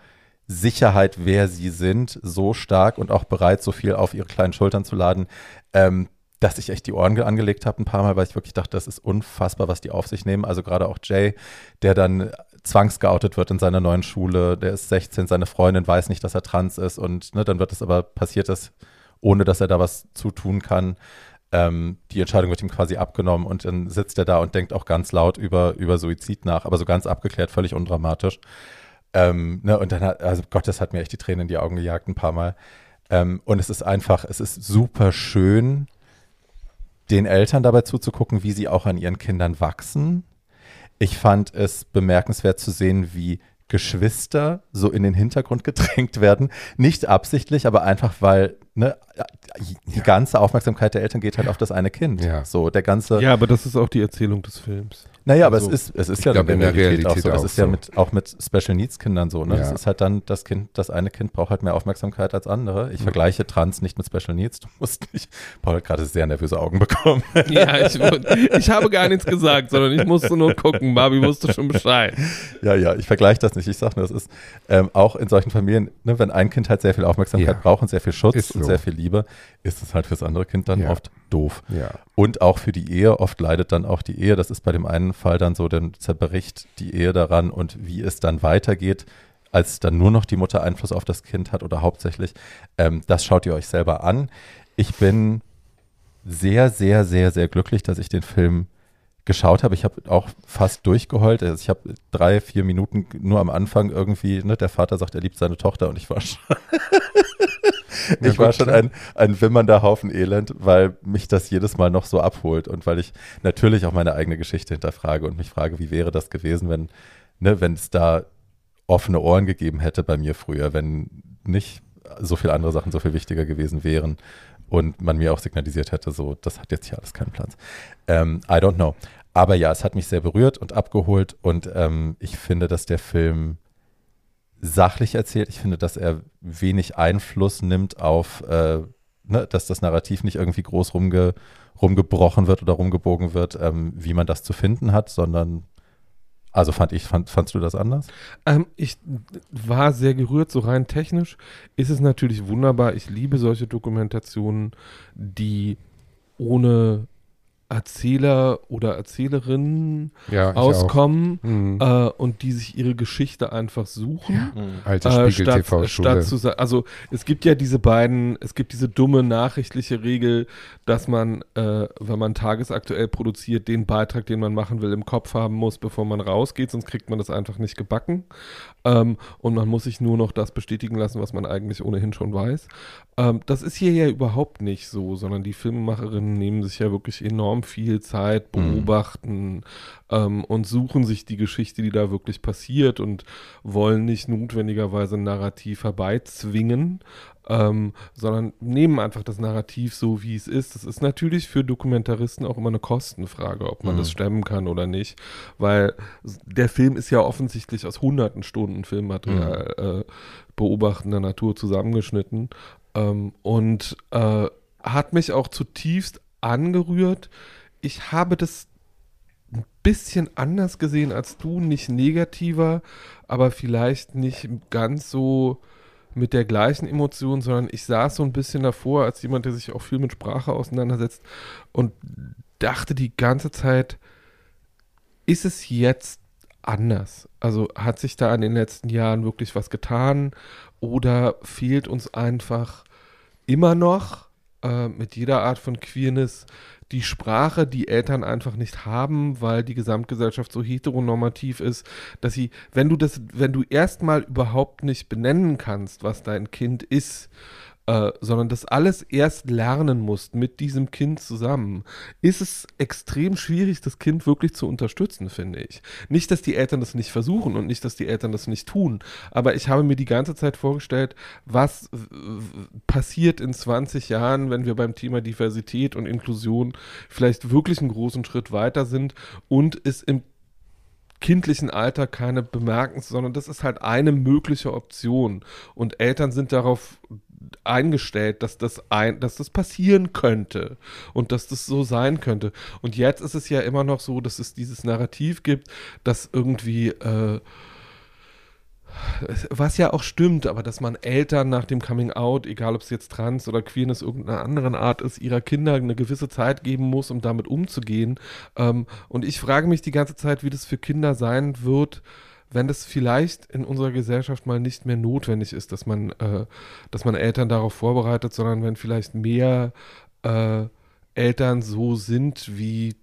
Sicherheit, wer sie sind, so stark und auch bereit, so viel auf ihre kleinen Schultern zu laden, ähm, dass ich echt die Ohren ge- angelegt habe ein paar Mal, weil ich wirklich dachte, das ist unfassbar, was die auf sich nehmen. Also gerade auch Jay, der dann zwangsgeoutet wird in seiner neuen Schule, der ist 16, seine Freundin weiß nicht, dass er trans ist und ne, dann wird es aber passiert das, ohne dass er da was zu tun kann. Ähm, die Entscheidung wird ihm quasi abgenommen und dann sitzt er da und denkt auch ganz laut über, über Suizid nach, aber so ganz abgeklärt, völlig undramatisch. Ähm, ne, und dann hat, also Gott, das hat mir echt die Tränen in die Augen gejagt ein paar Mal. Ähm, und es ist einfach, es ist super schön, den Eltern dabei zuzugucken, wie sie auch an ihren Kindern wachsen. Ich fand es bemerkenswert zu sehen, wie Geschwister so in den Hintergrund gedrängt werden. Nicht absichtlich, aber einfach, weil ne, die ganze Aufmerksamkeit der Eltern geht halt auf das eine Kind. Ja. So, der ganze. Ja, aber das ist auch die Erzählung des Films. Naja, aber Also, es ist, es ist ja glaub, in der Realität, auch Realität so. Es auch ist ja so. mit, auch mit Special Needs Kindern so. Ne? Ja. Es ist halt dann, das Kind, das eine Kind braucht halt mehr Aufmerksamkeit als andere. Ich Mhm. vergleiche Trans nicht mit Special Needs. Du musst nicht, Paul hat gerade sehr nervöse Augen bekommen. Ja, ich, ich habe gar nichts gesagt, sondern ich musste nur gucken. Barbie wusste schon Bescheid. Ja, ja, ich vergleiche das nicht. Ich sage nur, das ist ähm, auch in solchen Familien, ne, wenn ein Kind halt sehr viel Aufmerksamkeit Ja. braucht und sehr viel Schutz Ist und so. sehr viel Liebe, ist es halt fürs andere Kind dann Ja. oft doof. Ja. Und auch für die Ehe, oft leidet dann auch die Ehe. Das ist bei dem einen Fall dann so, dann zerbricht die Ehe daran und wie es dann weitergeht, als dann nur noch die Mutter Einfluss auf das Kind hat oder hauptsächlich, ähm, das schaut ihr euch selber an. Ich bin sehr, sehr, sehr, sehr glücklich, dass ich den Film geschaut habe. Ich habe auch fast durchgeheult. Also ich habe drei, vier Minuten nur am Anfang irgendwie, ne, der Vater sagt, er liebt seine Tochter und ich war schon, Ich war gut, schon klar. ein, ein wimmernder Haufen Elend, weil mich das jedes Mal noch so abholt und weil ich natürlich auch meine eigene Geschichte hinterfrage und mich frage, wie wäre das gewesen, wenn, ne, wenn es da offene Ohren gegeben hätte bei mir früher, wenn nicht so viele andere Sachen so viel wichtiger gewesen wären und man mir auch signalisiert hätte, so, das hat jetzt hier alles keinen Platz. Ähm, I don't know. Aber ja, es hat mich sehr berührt und abgeholt und ähm, ich finde, dass der Film sachlich erzählt. Ich finde, dass er wenig Einfluss nimmt auf, äh, ne, dass das Narrativ nicht irgendwie groß rumge, rumgebrochen wird oder rumgebogen wird, ähm, wie man das zu finden hat, sondern also fand ich, fand, fandst du das anders? Ähm, ich war sehr gerührt, so rein technisch ist es natürlich wunderbar. Ich liebe solche Dokumentationen, die ohne Erzähler oder Erzählerinnen Ja, auskommen. Mhm. äh, und die sich ihre Geschichte einfach suchen. Alte Äh, Spiegel statt, TV-Schule. statt zu sagen, also es gibt ja diese beiden, es gibt diese dumme nachrichtliche Regel, dass man, äh, wenn man tagesaktuell produziert, den Beitrag, den man machen will, im Kopf haben muss, bevor man rausgeht, sonst kriegt man das einfach nicht gebacken. Ähm, und man muss sich nur noch das bestätigen lassen, was man eigentlich ohnehin schon weiß. Ähm, das ist hier ja überhaupt nicht so, sondern die Filmemacherinnen nehmen sich ja wirklich enorm viel Zeit, Mhm. beobachten ähm, und suchen sich die Geschichte, die da wirklich passiert und wollen nicht notwendigerweise ein Narrativ herbeizwingen, ähm, sondern nehmen einfach das Narrativ so, wie es ist. Das ist natürlich für Dokumentaristen auch immer eine Kostenfrage, ob man Mhm. das stemmen kann oder nicht, weil der Film ist ja offensichtlich aus hunderten Stunden Filmmaterial äh, beobachtender Natur zusammengeschnitten ähm, und äh, hat mich auch zutiefst angerührt. Ich habe das ein bisschen anders gesehen als du, nicht negativer, aber vielleicht nicht ganz so mit der gleichen Emotion, sondern ich saß so ein bisschen davor als jemand, der sich auch viel mit Sprache auseinandersetzt und dachte die ganze Zeit, ist es jetzt anders? Also hat sich da in den letzten Jahren wirklich was getan oder fehlt uns einfach immer noch äh, mit jeder Art von Queerness die Sprache, die Eltern einfach nicht haben, weil die Gesamtgesellschaft so heteronormativ ist, dass sie, wenn du das, wenn du erstmal überhaupt nicht benennen kannst, was dein Kind ist, äh, sondern das alles erst lernen musst mit diesem Kind zusammen, ist es extrem schwierig, das Kind wirklich zu unterstützen, finde ich. Nicht, dass die Eltern das nicht versuchen und nicht, dass die Eltern das nicht tun, aber ich habe mir die ganze Zeit vorgestellt, was passiert in 20 Jahren, wenn wir beim Thema Diversität und Inklusion vielleicht wirklich einen großen Schritt weiter sind und es im kindlichen Alter keine bemerkens, sondern das ist halt eine mögliche Option. Und Eltern sind darauf eingestellt, dass das ein, dass das passieren könnte und dass das so sein könnte. Und jetzt ist es ja immer noch so, dass es dieses Narrativ gibt, dass irgendwie äh, was ja auch stimmt, aber dass man Eltern nach dem Coming Out, egal ob es jetzt Trans oder Queerness irgendeiner anderen Art ist, ihrer Kinder eine gewisse Zeit geben muss, um damit umzugehen. Ähm, und ich frage mich die ganze Zeit, wie das für Kinder sein wird, wenn das vielleicht in unserer Gesellschaft mal nicht mehr notwendig ist, dass man, äh, dass man Eltern darauf vorbereitet, sondern wenn vielleicht mehr äh, Eltern so sind wie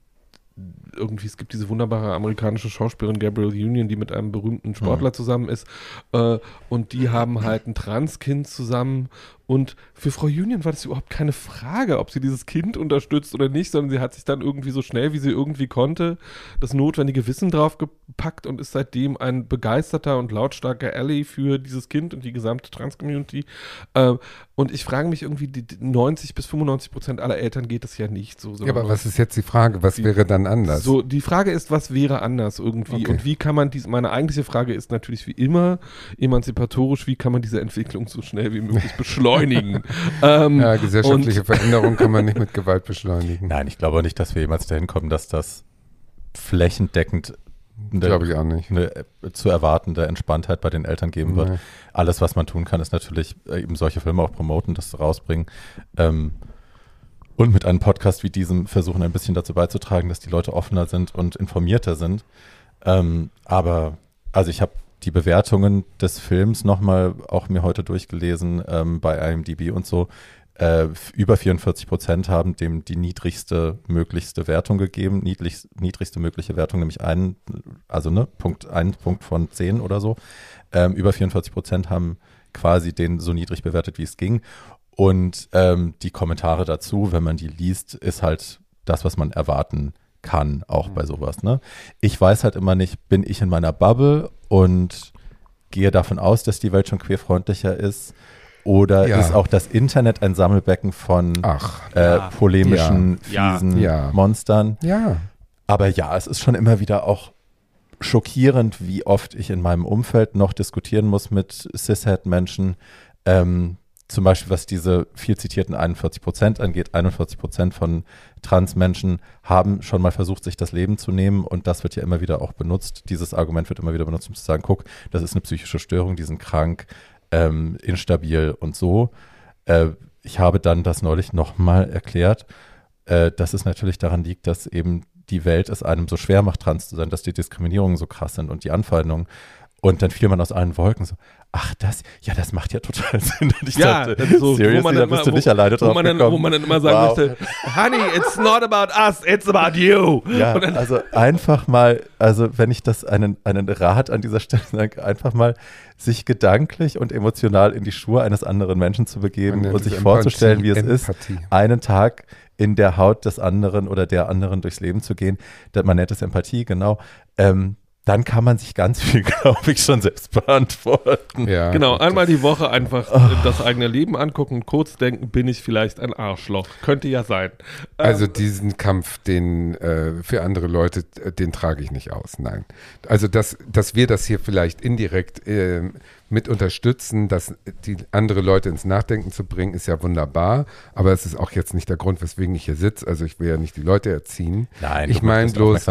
irgendwie, es gibt diese wunderbare amerikanische Schauspielerin Gabrielle Union, die mit einem berühmten Sportler zusammen ist. Äh, und die haben halt ein Transkind zusammen. Und für Frau Union war das überhaupt keine Frage, ob sie dieses Kind unterstützt oder nicht, sondern sie hat sich dann irgendwie so schnell, wie sie irgendwie konnte, das notwendige Wissen draufgepackt und ist seitdem ein begeisterter und lautstarker Ally für dieses Kind und die gesamte Trans-Community. Äh, und ich frage mich irgendwie, die, die 90 bis 95 Prozent aller Eltern geht das ja nicht so. Ja, aber was ist jetzt die Frage? Was Die- wäre dann anders? so, die Frage ist, was wäre anders irgendwie? Okay. Und wie kann man dies, meine eigentliche Frage ist natürlich wie immer emanzipatorisch, wie kann man diese Entwicklung so schnell wie möglich beschleunigen? ähm, ja, gesellschaftliche Veränderung kann man nicht mit Gewalt beschleunigen. Nein, ich glaube nicht, dass wir jemals dahin kommen, dass das flächendeckend eine, Glaube ich auch nicht. eine äh, zu erwartende Entspanntheit bei den Eltern geben wird. Nee. Alles, was man tun kann, ist natürlich äh, eben solche Filme auch promoten, das rausbringen. Ähm, und mit einem Podcast wie diesem versuchen ein bisschen dazu beizutragen, dass die Leute offener sind und informierter sind. Ähm, aber also ich habe die Bewertungen des Films nochmal auch mir heute durchgelesen ähm, bei IMDb und so. Äh, über 44 Prozent haben dem die niedrigste möglichste Wertung gegeben, niedrig, niedrigste mögliche Wertung, nämlich einen, also ne, Punkt, ein Punkt von 10 oder so. Ähm, über 44 Prozent haben quasi den so niedrig bewertet, wie es ging. Und ähm, die Kommentare dazu, wenn man die liest, ist halt das, was man erwarten kann, auch bei sowas. Ne? Ich weiß halt immer nicht, bin ich in meiner Bubble und gehe davon aus, dass die Welt schon queerfreundlicher ist? Oder Ja. ist auch das Internet ein Sammelbecken von Ach, äh, Ja. polemischen, Ja. fiesen Ja. Monstern? ja. Aber ja, es ist schon immer wieder auch schockierend, wie oft ich in meinem Umfeld noch diskutieren muss mit Cishet-Menschen. Ähm, zum Beispiel, was diese viel zitierten 41 Prozent angeht. 41 Prozent von Trans-Menschen haben schon mal versucht, sich das Leben zu nehmen. Und das wird ja immer wieder auch benutzt. Dieses Argument wird immer wieder benutzt, um zu sagen, guck, das ist eine psychische Störung, die sind krank, ähm, instabil und so. Äh, ich habe dann das neulich nochmal erklärt, äh, dass es natürlich daran liegt, dass eben die Welt es einem so schwer macht, trans zu sein, dass die Diskriminierungen so krass sind und die Anfeindungen. Und dann fiel man aus allen Wolken so, ach das, ja, das macht ja total Sinn. Und ich Ja, dachte, so, seriously, wo da bist immer- du nicht alleine wo drauf man, dann, wo man dann immer sagen Wow. möchte, Honey, it's not about us, it's about you. Ja, dann, also einfach mal, also wenn ich das einen, einen Rat an dieser Stelle sage, einfach mal sich gedanklich und emotional in die Schuhe eines anderen Menschen zu begeben und sich Empathie, vorzustellen, wie es ist, Empathie. einen Tag in der Haut des anderen oder der anderen durchs Leben zu gehen. Man nennt es Empathie, genau. Ähm, dann kann man sich ganz viel, glaube ich, schon selbst beantworten. Ja, genau, einmal die Woche einfach äh, das eigene Leben angucken und kurz denken, bin ich vielleicht ein Arschloch. Könnte ja sein. Ähm, Also diesen Kampf, den äh, für andere Leute, äh, den trage ich nicht aus. Nein. Also dass, dass wir das hier vielleicht indirekt äh, mit unterstützen, dass die andere Leute ins Nachdenken zu bringen, ist ja wunderbar. Aber es ist auch jetzt nicht der Grund, weswegen ich hier sitze. Also ich will ja nicht die Leute erziehen. Nein, ich meine bloß,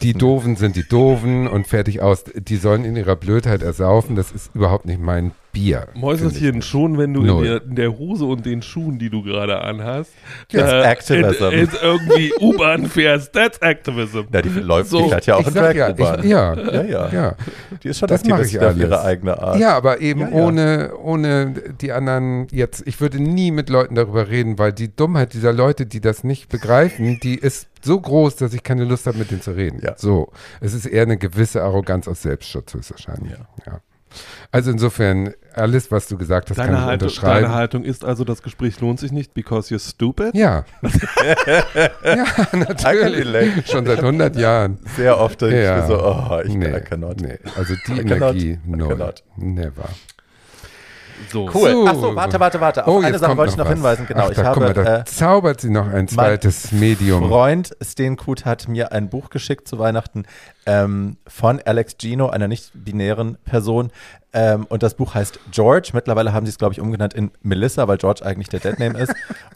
die. Doofen sind die Doofen und fertig aus. Die sollen in ihrer Blödheit ersaufen. Das ist überhaupt nicht mein Bier. Mäuserchen schon, wenn du in der, in der Hose und den Schuhen, die du gerade anhast, That's äh, Activism. in- in irgendwie U-Bahn fährst. That's Activism. Ja, die läuft, So, die fährt ja auch in sag ja, ich, ja, ja, ja, ja. Die ist schon Das mache ich auf ihre alles. eigene Art. Ja, aber eben Ja, ja. ohne, ohne die anderen jetzt, ich würde nie mit Leuten darüber reden, weil die Dummheit dieser Leute, die das nicht begreifen, die ist so groß, dass ich keine Lust habe, mit denen zu reden. Ja. So. Es ist eher eine gewisse Arroganz aus Selbstschutz höchstwahrscheinlich. Ja. Ja. Also insofern, alles, was du gesagt hast, Deine kann ich Haltung, unterschreiben. deine Haltung ist also, das Gespräch lohnt sich nicht, because you're stupid? ja. ja, natürlich. relate. Schon seit 100 Jahren. Sehr oft denke Ja. ich mir so, oh, ich nee, I cannot. nee. Also die I. Energie, cannot. Never. So. Cool. So. Achso, warte, warte, warte. Auf Oh, eine Sache wollte ich noch was. hinweisen. Genau, Ach, ich habe mal, da äh, zaubert sie noch ein zweites Medium. Freund Steenkut hat mir ein Buch geschickt zu Weihnachten ähm, von Alex Gino, einer nicht-binären Person. Ähm, und das Buch heißt George. Mittlerweile haben sie es, glaube ich, umgenannt in Melissa, weil George eigentlich der Deadname ist.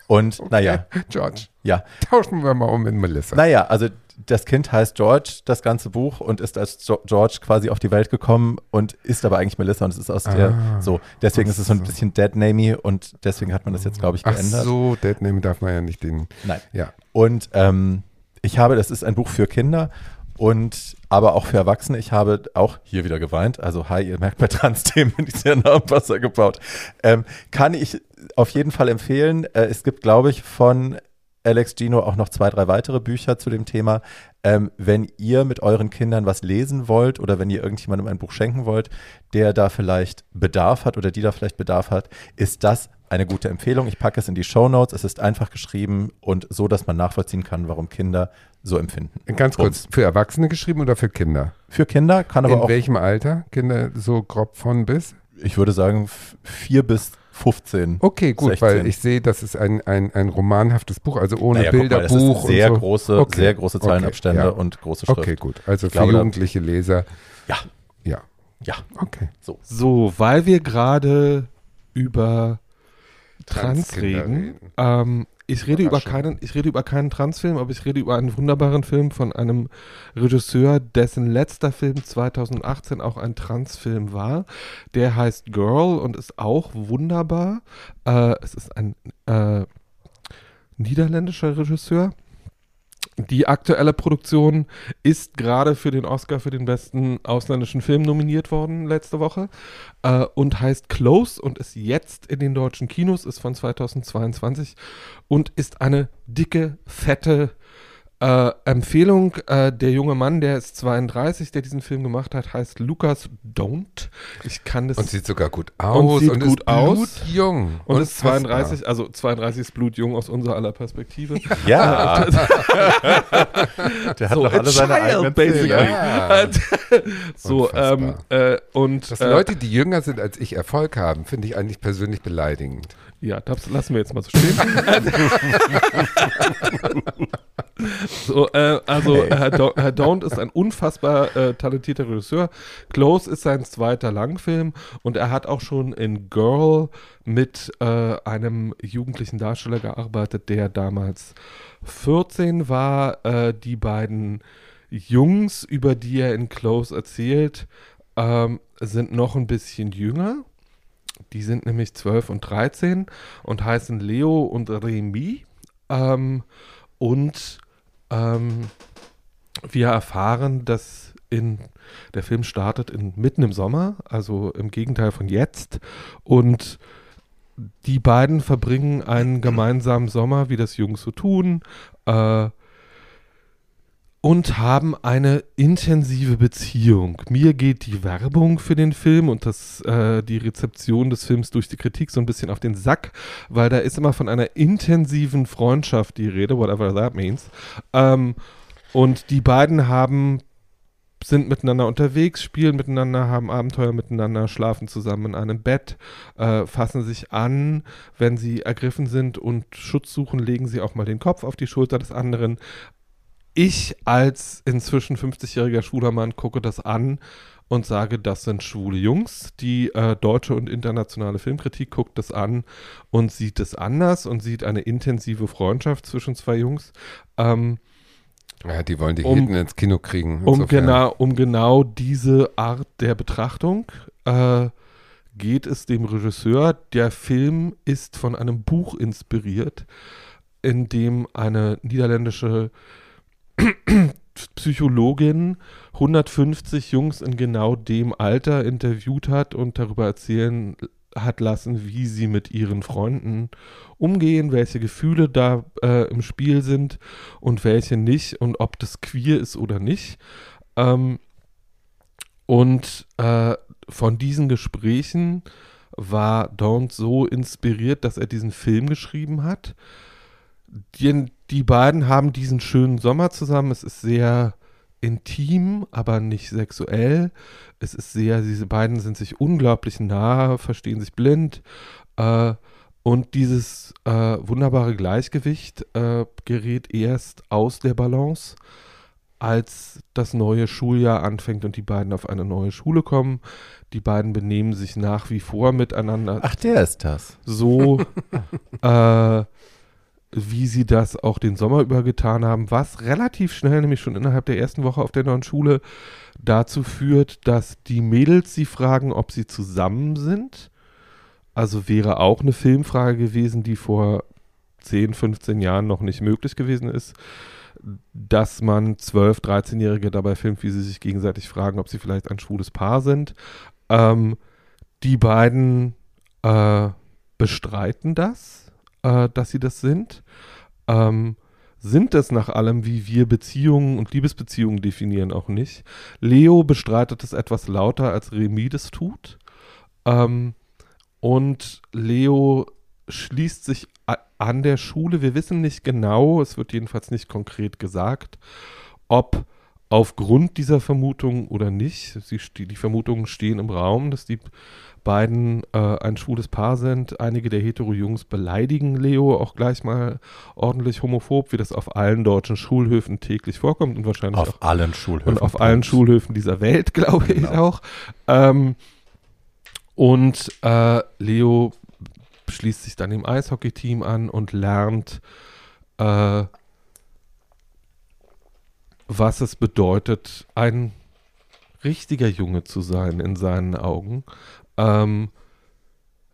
Und naja, George, ja. tauschen wir mal um in Melissa. Naja, also das Kind heißt George, das ganze Buch, und ist als George quasi auf die Welt gekommen und ist aber eigentlich Melissa und es ist aus der, Ah. so. Deswegen Ach ist es so ein bisschen Dead-Namey und deswegen hat man das jetzt, glaube ich, Ach geändert. so, Deadname darf man ja nicht den. Nein. Ja. Und ähm, ich habe, das ist ein Buch für Kinder und aber auch für Erwachsene. Ich habe auch hier wieder geweint. Also, hi, ihr merkt bei Trans-Themen bin ich sehr nah am Wasser gebaut. Ähm, kann ich auf jeden Fall empfehlen. Äh, es gibt, glaube ich, von Alex Gino auch noch zwei, drei weitere Bücher zu dem Thema. Ähm, wenn ihr mit euren Kindern was lesen wollt oder wenn ihr irgendjemandem ein Buch schenken wollt, der da vielleicht Bedarf hat oder die da vielleicht Bedarf hat, ist das eine gute Empfehlung. Ich packe es in die Show Notes. Es ist einfach geschrieben und so, dass man nachvollziehen kann, warum Kinder so empfinden. Ganz kurz, für Erwachsene geschrieben oder für Kinder? Für Kinder kann aber in auch, welchem Alter? Kinder so grob von bis? ich würde sagen, vier bis 15. Okay, gut, 16. weil ich sehe, das ist ein, ein, ein romanhaftes Buch, also ohne Naja, mal, Bilderbuch ist sehr und so. große, Okay, sehr große okay, Zeilenabstände ja. und große Schrift. Okay, gut. Also für glaube, jugendliche Leser. Ja, Ja, ja. okay. So, weil wir gerade über Trans Transkinder reden. reden. Ähm, ich rede über keinen, ich rede über keinen Transfilm, aber ich rede über einen wunderbaren Film von einem Regisseur, dessen letzter Film 2018 auch ein Transfilm war. Der heißt Girl und ist auch wunderbar. Äh, es ist ein äh, niederländischer Regisseur. Die aktuelle Produktion ist gerade für den Oscar für den besten ausländischen Film nominiert worden letzte Woche äh, und heißt Close und ist jetzt in den deutschen Kinos, ist von 2022 und ist eine dicke, fette äh, Empfehlung. Äh, der junge Mann, der ist 32, der diesen Film gemacht hat, heißt Lukas Don't. Ich kann das Und sieht sogar gut aus. sieht und gut ist aus. blutjung. und ist Unfassbar. 32, also 32 ist blutjung aus unserer aller Perspektive. Ja, der hat So, noch a alle seine child, eigenen basically. Ja. so, ähm, äh, und Dass äh, Leute, die jünger sind als ich, Erfolg haben, finde ich eigentlich persönlich beleidigend. Ja, das lassen wir jetzt mal so stehen. so, äh, also Okay. Herr, Do Herr Don't ist ein unfassbar äh, talentierter Regisseur. Close ist sein zweiter Langfilm und er hat auch schon in Girl mit äh, einem jugendlichen Darsteller gearbeitet, der damals 14 war. Äh, die beiden Jungs, über die er in Close erzählt, ähm, sind noch ein bisschen jünger. Die sind nämlich 12 und 13 und heißen Leo und Remy. Ähm, und ähm, wir erfahren, dass in, der Film startet in, mitten im Sommer, also im Gegenteil von jetzt. Und die beiden verbringen einen gemeinsamen Sommer, wie das Jungs so tun. Äh, und haben eine intensive Beziehung. Mir geht die Werbung für den Film und das, äh, die Rezeption des Films durch die Kritik so ein bisschen auf den Sack, weil da ist immer von einer intensiven Freundschaft die Rede, whatever that means. Ähm, und die beiden haben sind miteinander unterwegs, spielen miteinander, haben Abenteuer miteinander, schlafen zusammen in einem Bett, äh, fassen sich an, wenn sie ergriffen sind und Schutz suchen, legen sie auch mal den Kopf auf die Schulter des anderen ich als inzwischen 50-jähriger schwuler Mann gucke das an und sage, das sind schwule Jungs. Die äh, deutsche und internationale Filmkritik guckt das an und sieht es anders und sieht eine intensive Freundschaft zwischen zwei Jungs. Ähm, ja, die wollen die um, Heten ins Kino kriegen. Um genau, um genau diese Art der Betrachtung äh, geht es dem Regisseur. Der Film ist von einem Buch inspiriert, in dem eine niederländische Psychologin 150 Jungs in genau dem Alter interviewt hat und darüber erzählen hat lassen, wie sie mit ihren Freunden umgehen, welche Gefühle da äh, im Spiel sind und welche nicht und ob das queer ist oder nicht. Ähm, und äh, von diesen Gesprächen war Don't so inspiriert, dass er diesen Film geschrieben hat. Den, die beiden haben diesen schönen Sommer zusammen. Es ist sehr intim, aber nicht sexuell. Es ist sehr, diese beiden sind sich unglaublich nah, verstehen sich blind. Äh, und dieses äh, wunderbare Gleichgewicht äh, gerät erst aus der Balance, als das neue Schuljahr anfängt und die beiden auf eine neue Schule kommen. Die beiden benehmen sich nach wie vor miteinander. Ach, der ist das. So, äh, wie sie das auch den Sommer über getan haben, was relativ schnell, nämlich schon innerhalb der ersten Woche auf der neuen Schule, dazu führt, dass die Mädels sie fragen, ob sie zusammen sind. Also wäre auch eine Filmfrage gewesen, die vor 10, 15 Jahren noch nicht möglich gewesen ist, dass man 12, 13-Jährige dabei filmt, wie sie sich gegenseitig fragen, ob sie vielleicht ein schwules Paar sind. Ähm, die beiden äh, bestreiten das äh, dass sie das sind. Ähm, sind es nach allem, wie wir Beziehungen und Liebesbeziehungen definieren, auch nicht. Leo bestreitet es etwas lauter, als Remy das tut. Ähm, und Leo schließt sich an der Schule. Wir wissen nicht genau, es wird jedenfalls nicht konkret gesagt, ob aufgrund dieser Vermutung oder nicht. Sie, die Vermutungen stehen im Raum, dass die beiden äh, ein schwules Paar sind. Einige der Hetero-Jungs beleidigen Leo auch gleich mal ordentlich homophob, wie das auf allen deutschen Schulhöfen täglich vorkommt und wahrscheinlich auf auch, allen Schulhöfen. Und auf allen Schulhöfen dieser Welt, glaube genau. ich auch. Ähm, und äh, Leo schließt sich dann dem Eishockey-Team an und lernt, äh, was es bedeutet, ein richtiger Junge zu sein in seinen Augen. Ähm,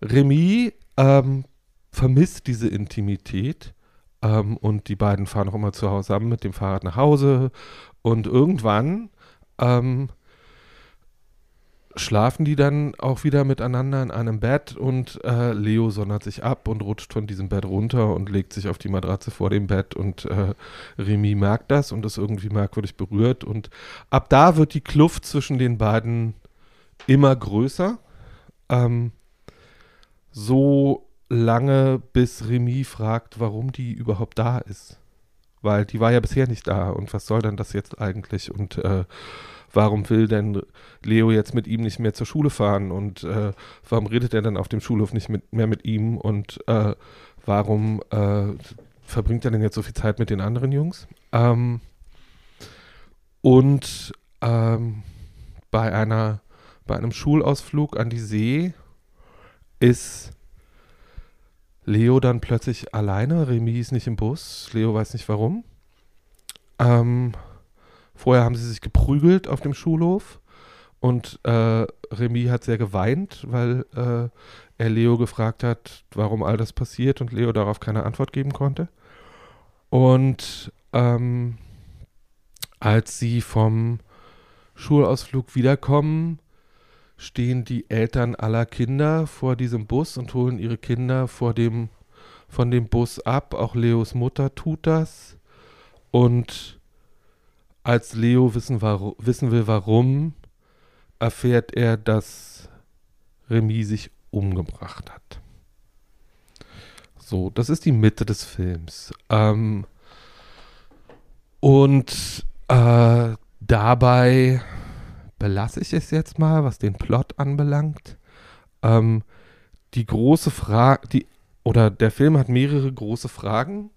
Remy ähm, vermisst diese Intimität ähm, und die beiden fahren auch immer zu Hause zusammen mit dem Fahrrad nach Hause und irgendwann ähm, schlafen die dann auch wieder miteinander in einem Bett und äh, Leo sondert sich ab und rutscht von diesem Bett runter und legt sich auf die Matratze vor dem Bett und äh, Remy merkt das und ist irgendwie merkwürdig berührt und ab da wird die Kluft zwischen den beiden immer größer ähm, so lange, bis Remy fragt, warum die überhaupt da ist. Weil die war ja bisher nicht da und was soll denn das jetzt eigentlich und äh, warum will denn Leo jetzt mit ihm nicht mehr zur Schule fahren und äh, warum redet er dann auf dem Schulhof nicht mit, mehr mit ihm und äh, warum äh, verbringt er denn jetzt so viel Zeit mit den anderen Jungs? Ähm, und ähm, bei einer bei einem Schulausflug an die See ist Leo dann plötzlich alleine. Remy ist nicht im Bus. Leo weiß nicht warum. Ähm, vorher haben sie sich geprügelt auf dem Schulhof und äh, Remy hat sehr geweint, weil äh, er Leo gefragt hat, warum all das passiert und Leo darauf keine Antwort geben konnte. Und ähm, als sie vom Schulausflug wiederkommen, stehen die Eltern aller Kinder vor diesem Bus und holen ihre Kinder vor dem, von dem Bus ab. Auch Leos Mutter tut das. Und als Leo wissen, wissen will, warum, erfährt er, dass Remy sich umgebracht hat. So, das ist die Mitte des Films. Ähm, und äh, dabei belasse ich es jetzt mal, was den Plot anbelangt. Ähm, die große Frage, die oder der Film hat mehrere große Fragen,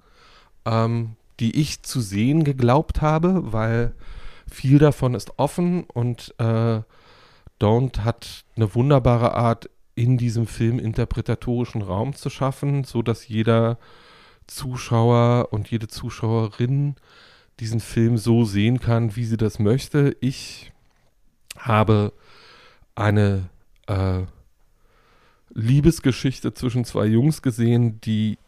ähm, die ich zu sehen geglaubt habe, weil viel davon ist offen und äh, Don't hat eine wunderbare Art, in diesem Film interpretatorischen Raum zu schaffen, so dass jeder Zuschauer und jede Zuschauerin diesen Film so sehen kann, wie sie das möchte. Ich habe eine äh, Liebesgeschichte zwischen zwei Jungs gesehen, die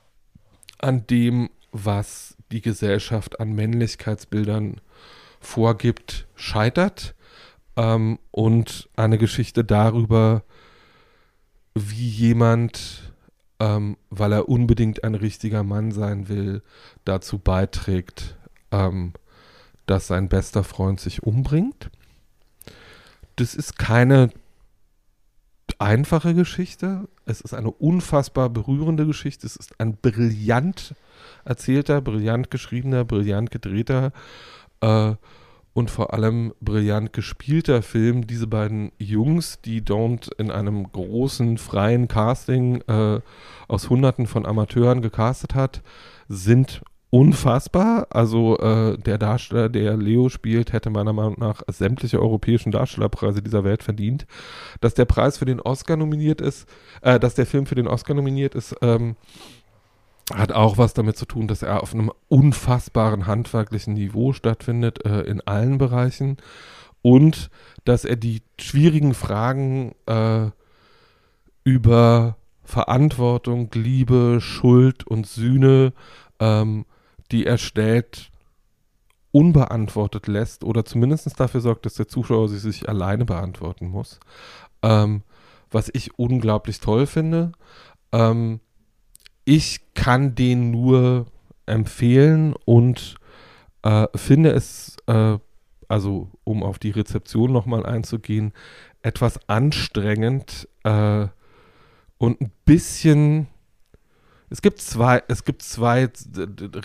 an dem, was die Gesellschaft an Männlichkeitsbildern vorgibt, scheitert. Ähm, und eine Geschichte darüber, wie jemand, ähm, weil er unbedingt ein richtiger Mann sein will, dazu beiträgt, ähm, dass sein bester Freund sich umbringt. Das ist keine einfache Geschichte. Es ist eine unfassbar berührende Geschichte. Es ist ein brillant erzählter, brillant geschriebener, brillant gedrehter äh, und vor allem brillant gespielter Film. Diese beiden Jungs, die Don't in einem großen freien Casting äh, aus Hunderten von Amateuren gecastet hat, sind unfassbar. Also äh, der Darsteller, der Leo spielt, hätte meiner Meinung nach sämtliche europäischen Darstellerpreise dieser Welt verdient. Dass der Preis für den Oscar nominiert ist, äh, dass der Film für den Oscar nominiert ist, ähm, hat auch was damit zu tun, dass er auf einem unfassbaren handwerklichen Niveau stattfindet äh, in allen Bereichen und dass er die schwierigen Fragen äh, über Verantwortung, Liebe, Schuld und Sühne, ähm, die er stellt, unbeantwortet lässt oder zumindest dafür sorgt, dass der Zuschauer sie sich alleine beantworten muss. Ähm, was ich unglaublich toll finde. Ähm, ich kann den nur empfehlen und äh, finde es, äh, also um auf die Rezeption nochmal einzugehen, etwas anstrengend äh, und ein bisschen. Es gibt zwei, es gibt zwei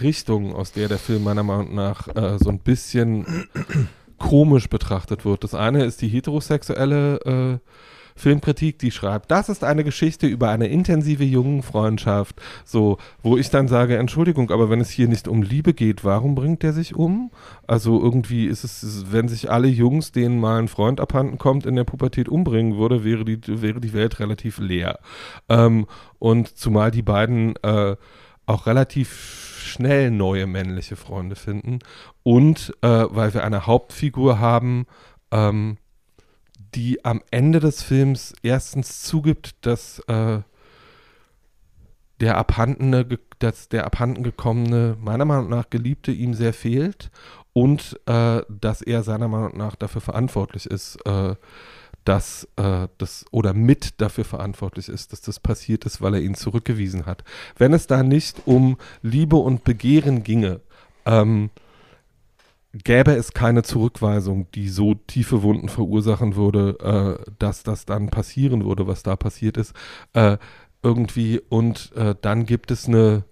Richtungen, aus der der Film meiner Meinung nach äh, so ein bisschen komisch betrachtet wird. Das eine ist die heterosexuelle äh, Filmkritik, die schreibt, das ist eine Geschichte über eine intensive Jungenfreundschaft, so, wo ich dann sage, Entschuldigung, aber wenn es hier nicht um Liebe geht, warum bringt der sich um? Also irgendwie ist es, wenn sich alle Jungs, denen mal ein Freund abhanden kommt, in der Pubertät umbringen würde, wäre die, wäre die Welt relativ leer. Ähm, und zumal die beiden äh, auch relativ schnell neue männliche Freunde finden und äh, weil wir eine Hauptfigur haben, ähm, die am Ende des Films erstens zugibt, dass äh, der abhandene, dass der abhanden gekommene, meiner Meinung nach Geliebte ihm sehr fehlt und äh, dass er seiner Meinung nach dafür verantwortlich ist, äh, dass äh, das oder mit dafür verantwortlich ist, dass das passiert ist, weil er ihn zurückgewiesen hat. Wenn es da nicht um Liebe und Begehren ginge, ähm, gäbe es keine Zurückweisung, die so tiefe Wunden verursachen würde, äh, dass das dann passieren würde, was da passiert ist, äh, irgendwie. Und äh, dann gibt es eine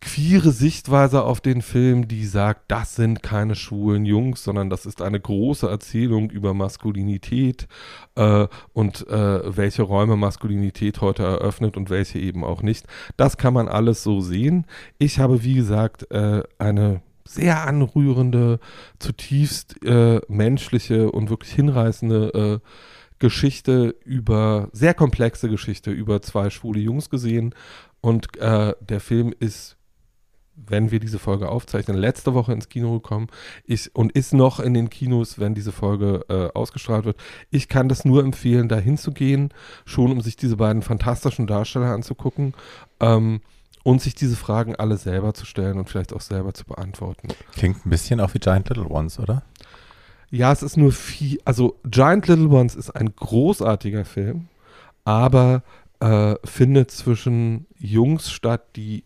queere Sichtweise auf den Film, die sagt, das sind keine schwulen Jungs, sondern das ist eine große Erzählung über Maskulinität äh, und äh, welche Räume Maskulinität heute eröffnet und welche eben auch nicht. Das kann man alles so sehen. Ich habe, wie gesagt, äh, eine sehr anrührende, zutiefst äh, menschliche und wirklich hinreißende äh, Geschichte über, sehr komplexe Geschichte über zwei schwule Jungs gesehen. Und äh, der Film ist, wenn wir diese Folge aufzeichnen, letzte Woche ins Kino gekommen ist und ist noch in den Kinos, wenn diese Folge äh, ausgestrahlt wird. Ich kann das nur empfehlen, da hinzugehen, schon um sich diese beiden fantastischen Darsteller anzugucken. Ähm, und sich diese Fragen alle selber zu stellen und vielleicht auch selber zu beantworten. Klingt ein bisschen auch wie Giant Little Ones, oder? Ja, es ist nur viel. Also Giant Little Ones ist ein großartiger Film, aber äh, findet zwischen Jungs statt, die,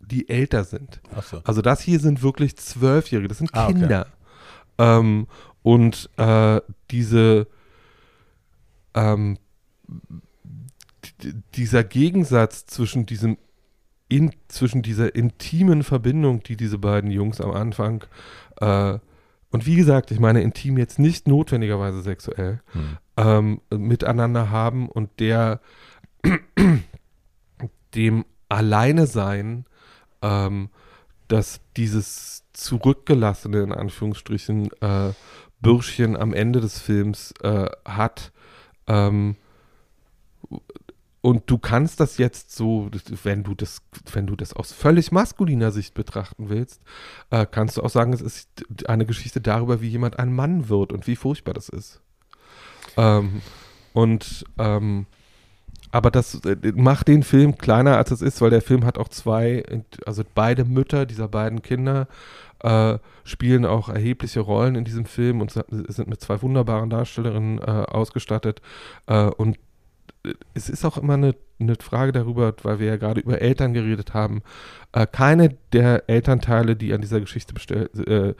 die älter sind. Ach so. Also das hier sind wirklich Zwölfjährige, das sind Ah, okay. Kinder. Ähm, und äh, diese ähm, dieser Gegensatz zwischen diesem in, zwischen dieser intimen Verbindung, die diese beiden Jungs am Anfang äh, und wie gesagt, ich meine intim jetzt nicht notwendigerweise sexuell Hm. ähm, miteinander haben und der dem Alleine sein, ähm, dass dieses zurückgelassene, in Anführungsstrichen, äh, Bürschchen am Ende des Films äh, hat. Ähm, und du kannst das jetzt so, wenn du das, wenn du das aus völlig maskuliner Sicht betrachten willst, äh, kannst du auch sagen, es ist eine Geschichte darüber, wie jemand ein Mann wird und wie furchtbar das ist. Ähm, und ähm, aber das äh, macht den Film kleiner als es ist, weil der Film hat auch zwei, also beide Mütter dieser beiden Kinder äh, spielen auch erhebliche Rollen in diesem Film und sind mit zwei wunderbaren Darstellerinnen äh, ausgestattet. Äh, und es ist auch immer eine, eine Frage darüber, weil wir ja gerade über Eltern geredet haben. Äh, keine der Elternteile, die an dieser Geschichte äh,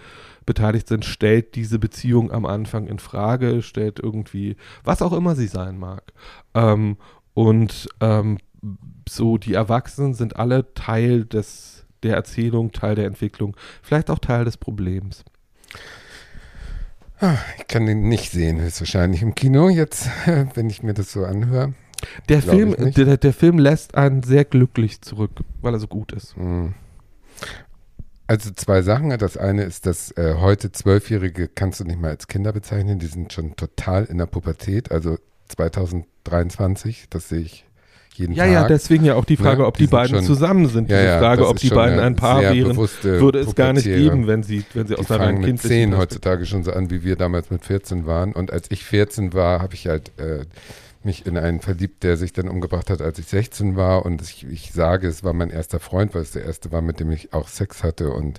beteiligt sind, stellt diese Beziehung am Anfang in Frage, stellt irgendwie, was auch immer sie sein mag. Ähm, und ähm, so die Erwachsenen sind alle Teil des, der Erzählung, Teil der Entwicklung, vielleicht auch Teil des Problems. Ich kann den nicht sehen, höchstwahrscheinlich im Kino jetzt, wenn ich mir das so anhöre. Der Film, der, der Film lässt einen sehr glücklich zurück, weil er so gut ist. Hm. Also zwei Sachen. Das eine ist, dass äh, heute Zwölfjährige kannst du nicht mal als Kinder bezeichnen. Die sind schon total in der Pubertät. Also 2023, das sehe ich jeden Ja, Tag. ja, deswegen ja auch die Frage, Ne, ob die die, beiden schon- zusammen sind. Ja, ja, Frage, das ob die beiden ein Paar wären, bewusste würde es gar nicht geben, wenn sie, wenn sie Die aus einer fangen mit kindlichen 10 Perspektive- heutzutage schon so an, wie wir damals mit 14 waren. Und als ich 14 war, habe ich halt äh, mich in einen verliebt, der sich dann umgebracht hat, als ich 16 war. Und ich, ich sage, es war mein erster Freund, weil es der erste war, mit dem ich auch Sex hatte. Und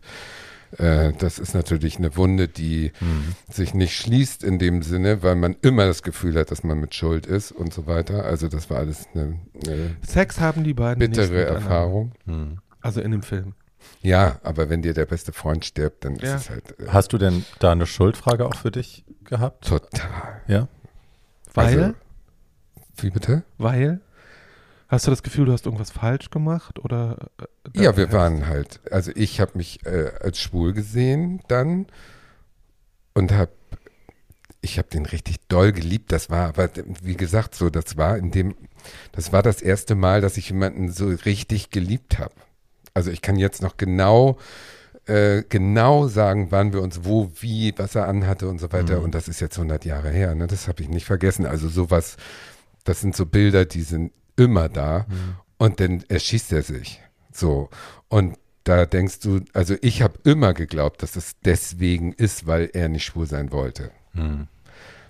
äh, das ist natürlich eine Wunde, die Hm. sich nicht schließt in dem Sinne, weil man immer das Gefühl hat, dass man mit Schuld ist und so weiter. Also das war alles eine, eine Sex haben die beiden bittere. Erfahrung. Hm. Also in dem Film. Ja, aber wenn dir der beste Freund stirbt, dann Ja. ist es halt äh, Hast du denn da eine Schuldfrage auch für dich gehabt? total. Ja. Weil, Also, wie bitte? weil, hast du das Gefühl, du hast irgendwas falsch gemacht oder? äh, Ja, wir waren halt, also ich habe mich äh, als schwul gesehen dann und habe, ich habe den richtig doll geliebt. Das war aber, wie gesagt, so, das war in dem, das war das erste Mal, dass ich jemanden so richtig geliebt habe. Also ich kann jetzt noch genau, äh, genau sagen, wann wir uns wo, wie, was er anhatte und so weiter. Mhm. Und das ist jetzt 100 Jahre her, ne? das habe ich nicht vergessen. Also sowas, das sind so Bilder, die sind immer da. Mhm. Und dann erschießt er sich. So. Und da denkst du, also ich habe immer geglaubt, dass es deswegen ist, weil er nicht schwul sein wollte. Hm.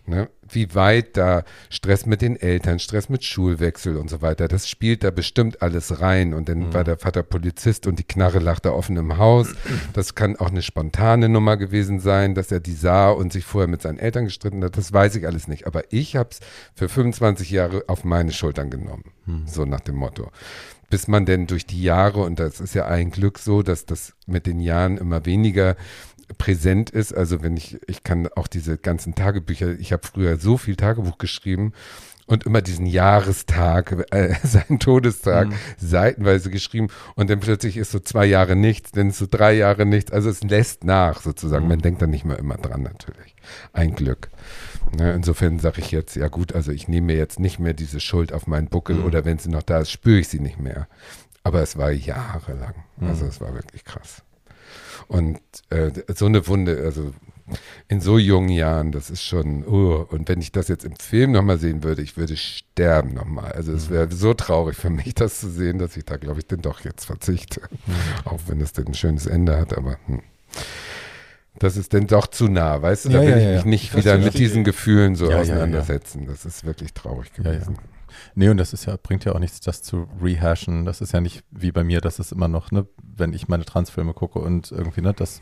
Ne? Wie weit da Stress mit den Eltern, Stress mit Schulwechsel und so weiter, das spielt da bestimmt alles rein. Und dann Mhm. war der Vater Polizist und die Knarre lag da offen im Haus. Das kann auch eine spontane Nummer gewesen sein, dass er die sah und sich vorher mit seinen Eltern gestritten hat. Das weiß ich alles nicht. Aber ich habe es für 25 Jahre auf meine Schultern genommen. Hm. So nach dem Motto. Bis man denn durch die Jahre, und das ist ja ein Glück so, dass das mit den Jahren immer weniger präsent ist. Also wenn ich, ich kann auch diese ganzen Tagebücher, ich habe früher so viel Tagebuch geschrieben und immer diesen Jahrestag, äh, seinen Todestag Mhm. seitenweise geschrieben und dann plötzlich ist so zwei Jahre nichts, dann ist so drei Jahre nichts. Also es lässt nach sozusagen. Mhm. Man denkt dann nicht mehr immer dran natürlich. Ein Glück. Ne, insofern sage ich jetzt, ja gut, also ich nehme mir jetzt nicht mehr diese Schuld auf meinen Buckel Mhm. oder wenn sie noch da ist, spüre ich sie nicht mehr. Aber es war jahrelang. Also Mhm. es war wirklich krass. Und äh, so eine Wunde, also in so jungen Jahren, das ist schon, uh, und wenn ich das jetzt im Film nochmal sehen würde, ich würde sterben nochmal. Also es wäre so traurig für mich, das zu sehen, dass ich da, glaube ich, denn doch jetzt verzichte. Auch wenn es denn ein schönes Ende hat, aber hm. das ist denn doch zu nah, weißt du? Da Ja, will ja, ich mich ja. nicht Das wieder mit diesen. Gefühlen so auseinandersetzen. Das ist wirklich traurig gewesen. Nee, und das ist ja, bringt ja auch nichts, das zu rehashen. Das ist ja nicht wie bei mir, das ist immer noch, ne, wenn ich meine Transfilme gucke und irgendwie, ne, das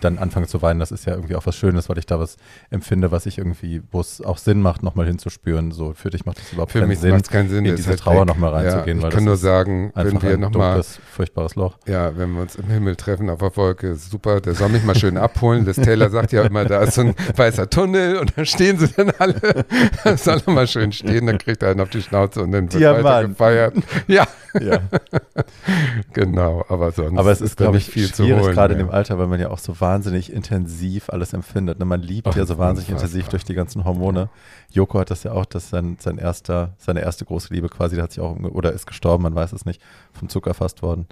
dann anfange zu weinen, das ist ja irgendwie auch was Schönes, weil ich da was empfinde, was ich irgendwie, wo es auch Sinn macht, nochmal hinzuspüren. So, für dich macht es überhaupt Für keinen mich Sinn, macht es keinen Sinn, in diese halt Trauer nochmal Ja, reinzugehen. ich weil kann das nur sagen, wenn wir nochmal furchtbares Loch. Ja, wenn wir uns im Himmel treffen auf der Wolke, super, der soll mich mal schön abholen. Das Taylor sagt ja immer, da ist so ein weißer Tunnel und da stehen sie dann alle. Das soll er mal schön stehen, dann kriegt er einen auf die Schnauze und dann wird Diamant. weiter gefeiert. Ja, Ja. genau, aber sonst Aber es ist, glaube ich, viel zu holen. gerade in mehr. dem Alter, weil man ja auch so wahnsinnig intensiv alles empfindet. Ne? Man liebt Ach, ja so wahnsinnig intensiv durch die ganzen Hormone. Joko hat das ja auch, dass sein, sein erster, seine erste große Liebe quasi, der hat sich auch, oder ist gestorben, man weiß es nicht, vom Zucker erfasst worden.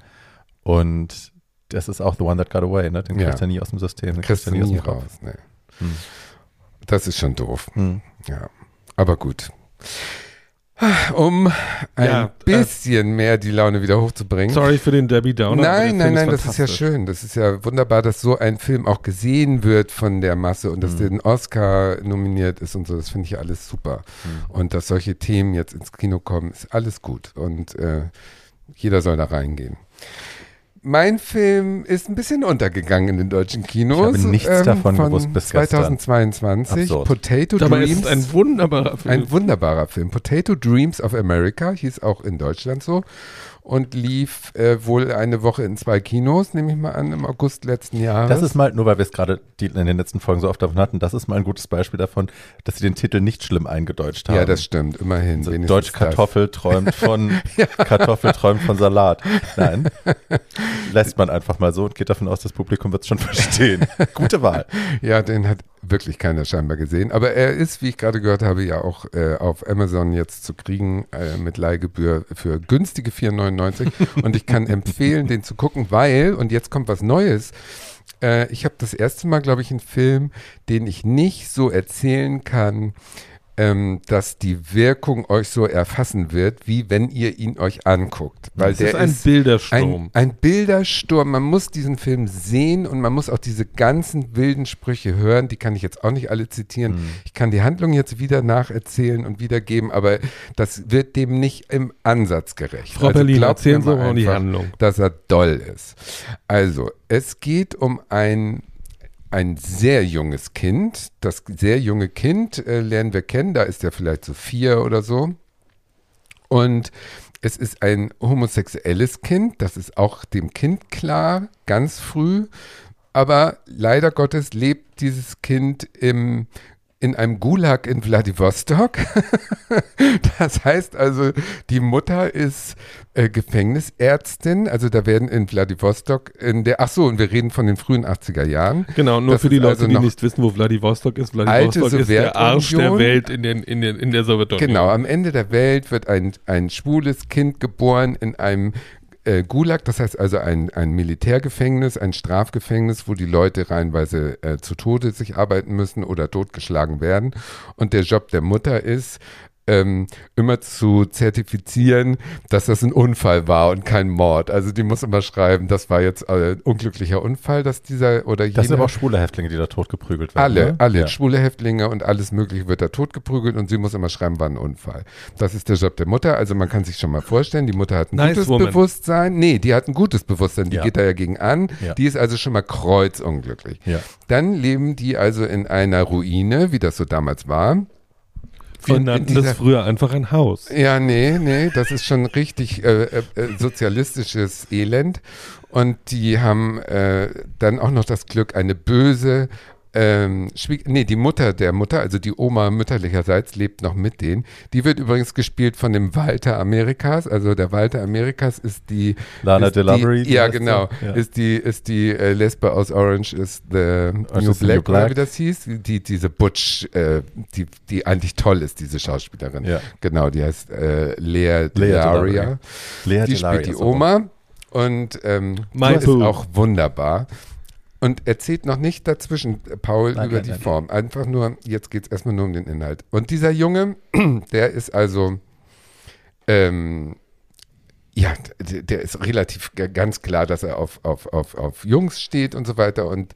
Und das ist auch The One That Got Away, ne? Den Ja. kriegt er nie aus dem System. Den kriegst du er aus nie Kopf. raus. Nee. Hm. Das ist schon doof. Hm. Ja, aber gut. Um ein Ja, äh, bisschen mehr die Laune wieder hochzubringen. Sorry für den Debbie Downer. Nein, nein, nein, das ist ja schön. Das ist ja wunderbar, dass so ein Film auch gesehen wird von der Masse und dass Mhm. der den Oscar nominiert ist und so. Das finde ich ja alles super. Mhm. Und dass solche Themen jetzt ins Kino kommen, ist alles gut. Und äh, jeder soll da reingehen. Mein Film ist ein bisschen untergegangen in den deutschen Kinos. ähm, Ich habe nichts davon von gewusst bis gestern. 2022. Absurd. Potato Dabei Dreams. ist ein wunderbarer Film. Ein wunderbarer Film. Potato Dreams of America hieß auch in Deutschland so und lief äh, wohl eine Woche in zwei Kinos, nehme ich mal an, im August letzten Jahres. Das ist mal, nur weil wir es gerade in den letzten Folgen so oft davon hatten, das ist mal ein gutes Beispiel davon, dass sie den Titel nicht schlimm eingedeutscht haben. ja, das stimmt, immerhin. So, wenigstens Deutsche das. Kartoffel träumt von Kartoffel träumt von Salat. Nein, lässt man einfach mal so und geht davon aus, das Publikum wird es schon verstehen. Gute Wahl. Ja, den hat wirklich keiner scheinbar gesehen. Aber er ist, wie ich gerade gehört habe, ja auch äh, auf Amazon jetzt zu kriegen äh, mit Leihgebühr für günstige 4,99. und ich kann empfehlen, den zu gucken, weil, und jetzt kommt was Neues, äh, ich habe das erste Mal, glaube ich, einen Film, den ich nicht so erzählen kann, ähm, dass die Wirkung euch so erfassen wird, wie wenn ihr ihn euch anguckt. Weil es der ist ein ist Bildersturm. ein, ein Bildersturm. Man muss diesen Film sehen und man muss auch diese ganzen wilden Sprüche hören. Die kann ich jetzt auch nicht alle zitieren. Mhm. Ich kann die Handlung jetzt wieder nacherzählen und wiedergeben, aber das wird dem nicht im Ansatz gerecht. Frau Berlin, glaubt erzählen Sie mal mal die Handlung. Dass er doll ist. Also, es geht um ein ein sehr junges Kind. Das sehr junge Kind äh, lernen wir kennen, da ist er vielleicht so vier oder so. Und es ist ein homosexuelles Kind, das ist auch dem Kind klar, ganz früh. Aber leider Gottes lebt dieses Kind im, in einem Gulag in Vladivostok. das heißt also, die Mutter ist äh, Gefängnisärztin. Also da werden in Vladivostok, in der, ach so, und wir reden von den frühen 80er Jahren. Genau, nur Das für die Leute, also die nicht wissen, wo Vladivostok ist. Vladivostok ist der Arsch der. Welt in, den, in, den, in der Sowjetunion. Genau, am Ende der Welt wird ein, ein schwules Kind geboren in einem äh, Gulag, das heißt also ein, ein Militärgefängnis, ein Strafgefängnis, wo die Leute reihenweise äh, zu Tode sich arbeiten müssen oder totgeschlagen werden. Und der Job der Mutter ist, ähm, immer zu zertifizieren, dass das ein Unfall war und kein Mord. Also die muss immer schreiben, das war jetzt äh, ein unglücklicher Unfall, dass dieser oder jener. Das sind aber auch schwule Häftlinge, die da totgeprügelt werden. Alle, ne? alle, Ja. schwule Häftlinge und alles Mögliche wird da totgeprügelt und sie muss immer schreiben, war ein Unfall. Das ist der Job der Mutter. Also man kann sich schon mal vorstellen, die Mutter hat ein Nice gutes woman. Bewusstsein. Nee, die hat ein gutes Bewusstsein, die Ja. geht da ja gegen an. Ja. Die ist also schon mal kreuzunglücklich. Ja. Dann leben die also in einer Ruine, wie das so damals war. Wir Und nannten dieser- das früher einfach ein Haus. Ja, nee, nee, das ist schon richtig äh, äh, sozialistisches Elend. Und die haben äh, dann auch noch das Glück, eine böse, ähm, Schwieg nee, die Mutter der Mutter, also die Oma mütterlicherseits, lebt noch mit denen. Die wird übrigens gespielt von dem Walter Amerikas. Also der Walter Amerikas ist die Lana ist Die, ja, genau. ja. Ist die, ist die äh, Lesbe aus Orange is the New is the New Black, Black. wie das hieß. Die, diese Butch, äh, die, die eigentlich toll ist, diese Schauspielerin. Ja. Genau, die heißt äh, Lea Lea Delaria. Lea Die Delaria spielt die. Oma und ähm, ist auch wunderbar. Und erzählt noch nicht dazwischen, Paul, Nein, über nein, die nein. Form. Einfach nur, jetzt geht es erstmal nur um den Inhalt. Und dieser Junge, der ist also, ähm, ja, der, der ist relativ ganz klar, dass er auf, auf, auf, auf Jungs steht und so weiter. Und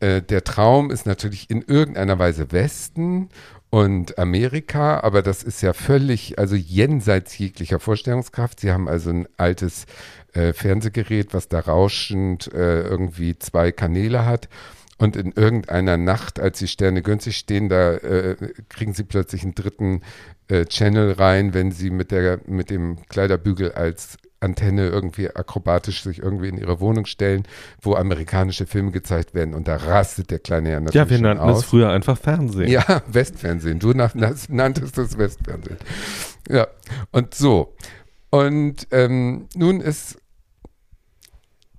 äh, der Traum ist natürlich in irgendeiner Weise Westen und Amerika, aber das ist ja völlig, also jenseits jeglicher Vorstellungskraft. Sie haben also ein altes äh, Fernsehgerät, was da rauschend äh, irgendwie zwei Kanäle hat. Und in irgendeiner Nacht, als die Sterne günstig stehen, da äh, kriegen sie plötzlich einen dritten äh, Channel rein, wenn sie mit, der, mit dem Kleiderbügel als Antenne irgendwie akrobatisch sich irgendwie in ihre Wohnung stellen, wo amerikanische Filme gezeigt werden und da rastet der kleine ja natürlich Ja, wir nannten aus. es früher einfach Fernsehen. Ja, Westfernsehen. Du nach, nanntest es Westfernsehen. Ja, und so. Und ähm, nun ist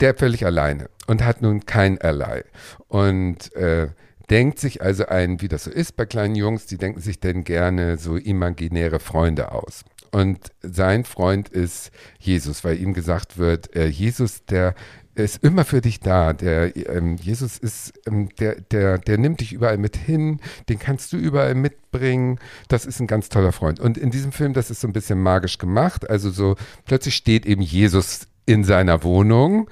der völlig alleine und hat nun kein Ally. Und äh, denkt sich also ein, wie das so ist bei kleinen Jungs, die denken sich denn gerne so imaginäre Freunde aus. Und sein Freund ist Jesus, weil ihm gesagt wird, äh, Jesus, der ist immer für dich da. Der ähm, Jesus ist, ähm, der, der, der nimmt dich überall mit hin, den kannst du überall mitbringen. Das ist ein ganz toller Freund. Und in diesem Film, das ist so ein bisschen magisch gemacht. Also so plötzlich steht eben Jesus in seiner Wohnung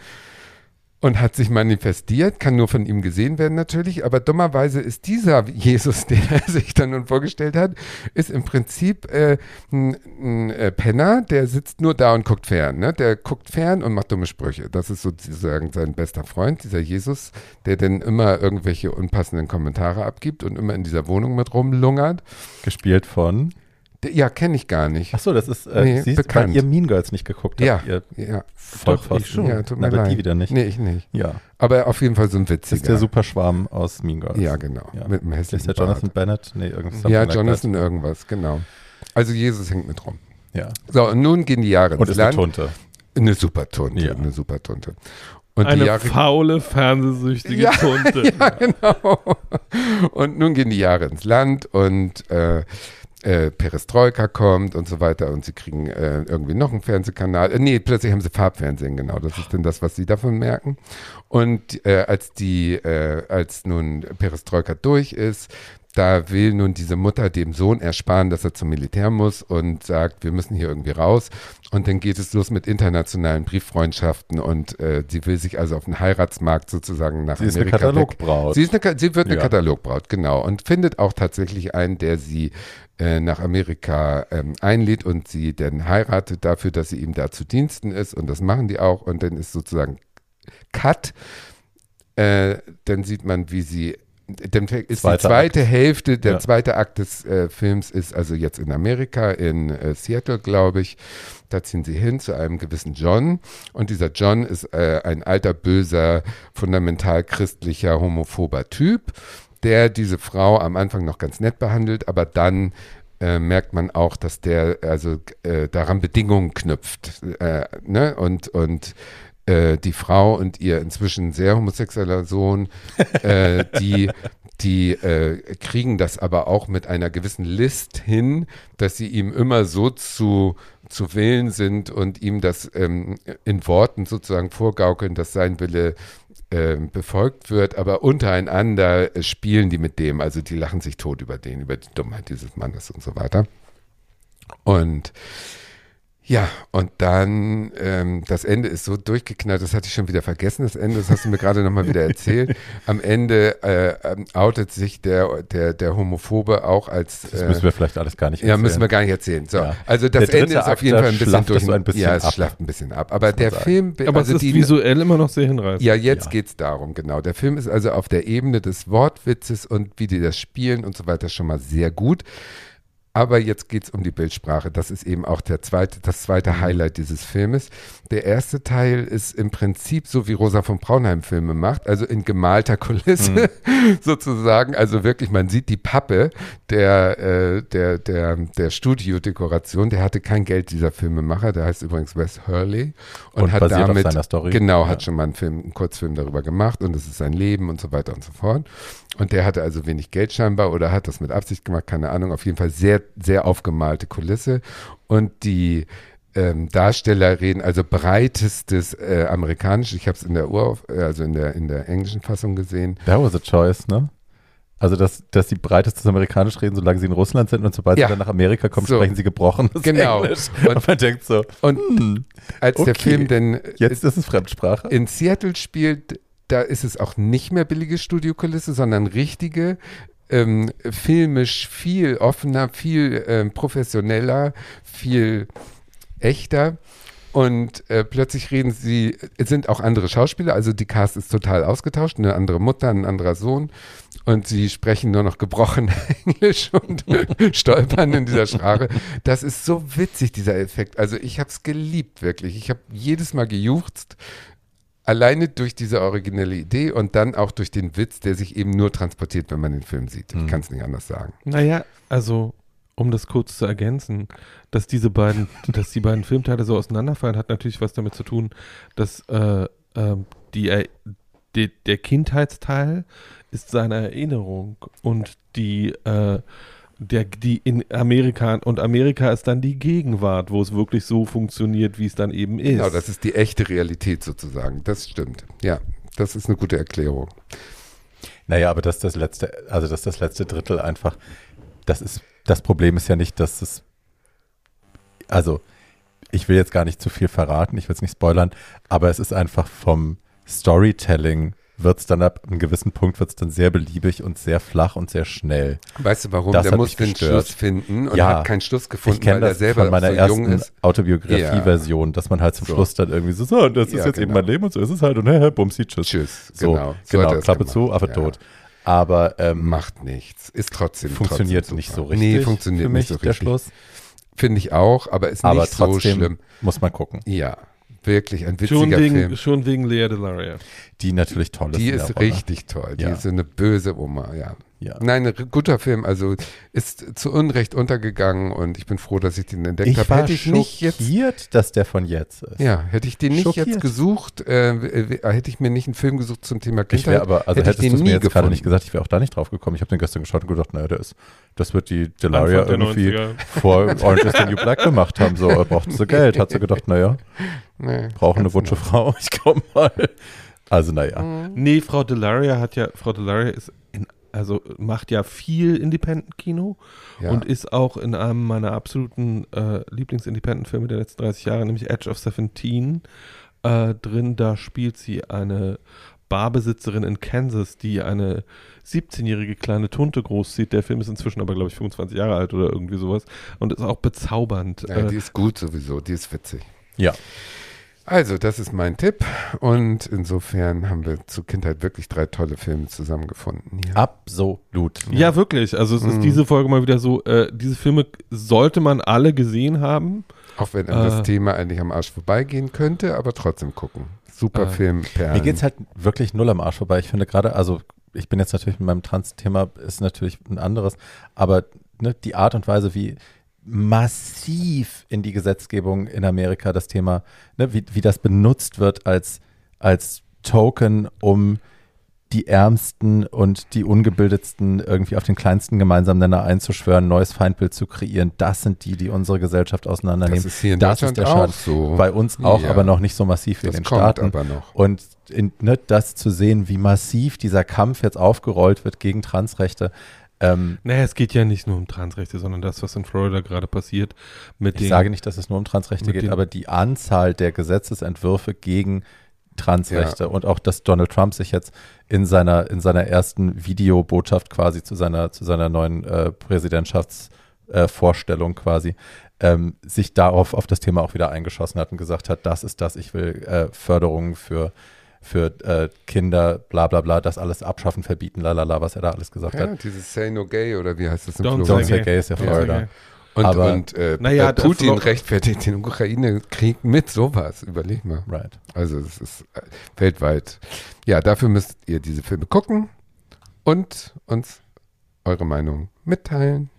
und hat sich manifestiert, kann nur von ihm gesehen werden natürlich, aber dummerweise ist dieser Jesus, den er sich dann nun vorgestellt hat, ist im Prinzip äh, ein, ein äh, Penner, der sitzt nur da und guckt fern. Ne? Der guckt fern und macht dumme Sprüche. Das ist sozusagen sein bester Freund, dieser Jesus, der dann immer irgendwelche unpassenden Kommentare abgibt und immer in dieser Wohnung mit rumlungert. Gespielt von. Ja, kenne ich gar nicht. Achso, das ist, äh, Nee, siehst, bekannt. weil ihr Mean Girls nicht geguckt habt. Ja, Ihr ja, Vollpfosten. ich schon. ja, tut Na, mir aber leid. die wieder nicht. Nee, ich nicht. Ja. Aber auf jeden Fall so ein Das witziger. ist der Superschwarm aus Mean Girls. Ja, genau. Ja. Mit einem Das ist hässlichen der Jonathan Bart. Bennett? Nee, irgendwas. Ja, like Jonathan irgendwas, genau. Also Jesus hängt mit rum. Ja. So, und nun gehen die Jahre Und ins ist eine Land. Tunte. Eine super Tunte, Ja. eine super Tunte. Und die Eine Jahre, faule, fernsehsüchtige Ja, Tunte. ja, genau. Und nun gehen die Jahre ins Land und äh, äh, Perestroika kommt und so weiter und sie kriegen äh, irgendwie noch einen Fernsehkanal. Äh, nee, plötzlich haben sie Farbfernsehen, genau. Das ist denn das, was sie davon merken. Und äh, als die, äh, als nun Perestroika durch ist, da will nun diese Mutter dem Sohn ersparen, dass er zum Militär muss und sagt, wir müssen hier irgendwie raus. Und dann geht es los mit internationalen Brieffreundschaften und äh, sie will sich also auf den Heiratsmarkt sozusagen nach Sie ist eine Amerika Katalogbraut. Sie, ist eine, sie wird eine Ja. Katalogbraut, genau. Und findet auch tatsächlich einen, der sie äh, nach Amerika ähm, einlädt und sie dann heiratet dafür, dass sie ihm da zu Diensten ist. Und das machen die auch. Und dann ist sozusagen Cut. Äh, dann sieht man, wie sie. Dann ist Zweiter die zweite Hälfte, der Ja. zweite Akt des äh, Films ist also jetzt in Amerika, in äh, Seattle, glaube ich. Da ziehen sie hin zu einem gewissen John. Und dieser John ist äh, ein alter, böser, fundamental christlicher, homophober Typ, der diese Frau am Anfang noch ganz nett behandelt, aber dann äh, merkt man auch, dass der also äh, daran Bedingungen knüpft. Äh, ne? Und, und äh, die Frau und ihr inzwischen sehr homosexueller Sohn, äh, die die äh, kriegen das aber auch mit einer gewissen List hin, dass sie ihm immer so zu, zu Willen sind und ihm das ähm, in Worten sozusagen vorgaukeln, dass sein Wille ähm, befolgt wird, aber untereinander äh, spielen die mit dem, also die lachen sich tot über den, über die Dummheit dieses Mannes und so weiter. Und ja, und dann, ähm, das Ende ist so durchgeknallt, das hatte ich schon wieder vergessen, das Ende, das hast du mir gerade nochmal wieder erzählt. Am Ende äh, ähm, outet sich der, der, der Homophobe auch als. Das äh, müssen wir vielleicht alles gar nicht ja, erzählen. müssen wir gar nicht erzählen. So, Ja. also das Ende ist auf Akt, jeden Fall ein bisschen es durch. so ein bisschen ja, es ab. schlaft ein bisschen ab. Aber der sagen. Film, Aber also es ist die, visuell immer noch sehr hinreißend. ja, jetzt Ja. geht's darum, genau. Der Film ist also auf der Ebene des Wortwitzes und wie die das spielen und so weiter schon mal sehr gut. Aber jetzt geht's um die Bildsprache. Das ist eben auch der zweite, das zweite Highlight dieses Filmes. Der erste Teil ist im Prinzip so, wie Rosa von Braunheim Filme macht, also in gemalter Kulisse sozusagen. Also wirklich, man sieht die Pappe der, äh, der, der, der Studiodekoration. Der hatte kein Geld, dieser Filmemacher. Der heißt übrigens Wes Hurley. Und, Und hat basiert auf damit, seiner Story. genau, Ja. hat schon mal einen Film, einen Kurzfilm darüber gemacht und es ist sein Leben und so weiter und so fort. Und der hatte also wenig Geld scheinbar oder hat das mit Absicht gemacht, keine Ahnung. Auf jeden Fall sehr, sehr aufgemalte Kulisse. Und die ähm, Darsteller reden also breitestes äh, Amerikanisch. Ich habe es in der Ur, äh, also in der, in der englischen Fassung gesehen. That was a choice, ne? Also, dass, dass sie breitestes Amerikanisch reden, solange sie in Russland sind und sobald Ja. sie dann nach Amerika kommen, So. sprechen sie gebrochenes Genau. Englisch. Und- Und, man denkt so, Und hm, als der okay. Film denn jetzt ist es Fremdsprache. in Seattle spielt, da ist es auch nicht mehr billige Studiokulisse, sondern richtige, ähm, filmisch viel offener, viel ähm, professioneller, viel echter. Und äh, plötzlich reden sie, es sind auch andere Schauspieler, also die Cast ist total ausgetauscht, eine andere Mutter, ein anderer Sohn. Und sie sprechen nur noch gebrochen Englisch und stolpern in dieser Sprache. Das ist so witzig, dieser Effekt. Also ich habe es geliebt, wirklich. Ich habe jedes Mal gejuchzt, alleine durch diese originelle Idee und dann auch durch den Witz, der sich eben nur transportiert, wenn man den Film sieht. Ich Mhm. kann es nicht anders sagen. Naja, also, um das kurz zu ergänzen, dass diese beiden, dass die beiden Filmteile so auseinanderfallen, hat natürlich was damit zu tun, dass äh, ähm, die, die, der Kindheitsteil ist seine Erinnerung und die, äh, der, die in Amerika und Amerika ist dann die Gegenwart, wo es wirklich so funktioniert, wie es dann eben ist. Genau, das ist die echte Realität sozusagen. Das stimmt. Ja, das ist eine gute Erklärung. Naja, aber das das letzte, also dass das letzte Drittel einfach, das ist, das Problem ist ja nicht, dass es, also ich will jetzt gar nicht zu viel verraten, ich will es nicht spoilern, aber es ist einfach vom Storytelling wird es dann ab einem gewissen Punkt wird es dann sehr beliebig und sehr flach und sehr schnell. Weißt du warum? Das der muss den. Schluss finden und Ja. hat keinen Schluss gefunden, ich kenne weil er das selber von meiner so ersten. Autobiografie-Version, dass man halt zum So. Schluss dann irgendwie so, so, das ist Ja, jetzt eben genau. mein Leben und so ist es halt und hey, bumsi, tschüss. Tschüss. So, genau. So genau, er Klappe zu, Ja. tot. Aber ähm, Macht nichts. Ist trotzdem funktioniert trotzdem nicht so richtig. Nee, funktioniert für mich, nicht so der richtig. Schluss. Finde ich auch, aber ist Aber nicht so trotzdem schlimm. muss man gucken. Ja, wirklich ein schon, witziger wegen, Film. schon wegen Lea Delaria. Die natürlich toll ist. Die ist Rolle. richtig toll. Die Ja. ist so eine böse Oma, ja. Ja. Nein, ein guter Film. Also ist zu Unrecht untergegangen und ich bin froh, dass ich den entdeckt Ich habe. Hätte ich nicht jetzt dass der von jetzt ist. Ja, hätte ich den nicht Schockiert. jetzt gesucht, äh, äh, hätte ich mir nicht einen Film gesucht zum Thema Ich Kindheit. wäre aber, also hätte ich hättest du es mir jetzt gerade gefunden. nicht gesagt, ich wäre auch da nicht drauf gekommen. Ich habe den gestern geschaut und gedacht, naja, der ist, das wird die Delaria irgendwie 90er. vor Orange is the New Black gemacht haben. So, er braucht so Geld. Hat sie gedacht, naja, Nee, brauchen eine wutsche Frau. Ich komm mal. Also, naja. Mhm. Nee, Frau Delaria hat ja, Frau Delaria ist in, also macht ja viel Independent-Kino Ja. und ist auch in einem meiner absoluten äh, Lieblings-Independent-Filme der letzten 30 Jahre, nämlich Edge of Seventeen, äh, drin. Da spielt sie eine Barbesitzerin in Kansas, die eine 17-jährige kleine Tunte großzieht. Der Film ist inzwischen aber, glaube ich, 25 Jahre alt oder irgendwie sowas und ist auch bezaubernd. ja, äh, die ist gut sowieso, die ist witzig. Ja. Also, das ist mein Tipp und insofern haben wir zur Kindheit wirklich drei tolle Filme zusammengefunden hier. Absolut. Ja, wirklich. Also es ist Mhm. diese Folge mal wieder so, äh, diese Filme sollte man alle gesehen haben. Auch wenn einem das Äh. Thema eigentlich am Arsch vorbeigehen könnte, aber trotzdem gucken. Super Äh. Film, Perlen. Mir geht es halt wirklich null am Arsch vorbei. Ich finde gerade, also ich bin jetzt natürlich mit meinem Trans-Thema, ist natürlich ein anderes, aber ne, die Art und Weise, wie massiv in die Gesetzgebung in Amerika das Thema, ne, wie, wie das benutzt wird als, als Token, um die Ärmsten und die Ungebildetsten irgendwie auf den kleinsten gemeinsamen Nenner einzuschwören, neues Feindbild zu kreieren. Das sind die, die unsere Gesellschaft auseinandernehmen. das ist hier in das ist Deutschland der auch Schaden. so. Bei uns auch, Ja. aber noch nicht so massiv wie in den Staaten. Und in, ne, das zu sehen, wie massiv dieser Kampf jetzt aufgerollt wird gegen Transrechte, ähm, Naja, es geht ja nicht nur um Transrechte, sondern das, was in Florida gerade passiert mit ich den sage nicht, dass es nur um Transrechte geht, den- aber die Anzahl der Gesetzesentwürfe gegen Transrechte und auch, dass Donald Trump sich jetzt in seiner, in seiner ersten Videobotschaft quasi zu seiner, zu seiner neuen äh, Präsidentschaftsvorstellung äh, quasi, ähm, sich darauf auf das Thema auch wieder eingeschossen hat und gesagt hat, das ist das, ich will äh, Förderungen für für äh, Kinder, bla bla bla, das alles abschaffen, verbieten, lalala, was er da alles gesagt Ja, hat. dieses Say No Gay oder wie heißt das im Don't Florida? Don't say gay ist ja Florida. gay. Und, Aber- und äh, Naja, äh, Putin rechtfertigt den Ukraine-Krieg mit sowas. Überleg mal. Right. Also es ist äh, weltweit. Ja, dafür müsst ihr diese Filme gucken und uns eure Meinung mitteilen.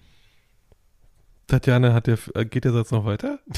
Tatjana, hat der, äh, geht der Satz noch weiter?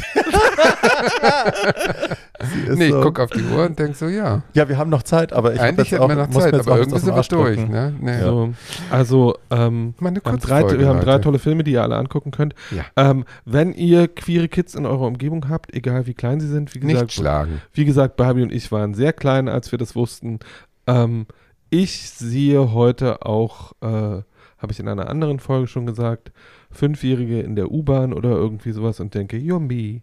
Nee, ich so. gucke auf die Uhr und denke so, ja. Ja, wir haben noch Zeit, aber ich Eigentlich jetzt hätten wir noch Zeit, aber irgendwie was sind wir durch. Ne? Nee. So, also, ähm, wir haben, drei, Kurzfolge, wir haben drei Leute. tolle Filme, die ihr alle angucken könnt. Ja. Ähm, wenn ihr queere Kids in eurer Umgebung habt, egal wie klein sie sind, wie Nicht gesagt, schlagen. Wie gesagt, Barbie und ich waren sehr klein, als wir das wussten. Ähm, ich sehe heute auch, äh, habe ich in einer anderen Folge schon gesagt, Fünfjährige in der U-Bahn oder irgendwie sowas und denke, you're me,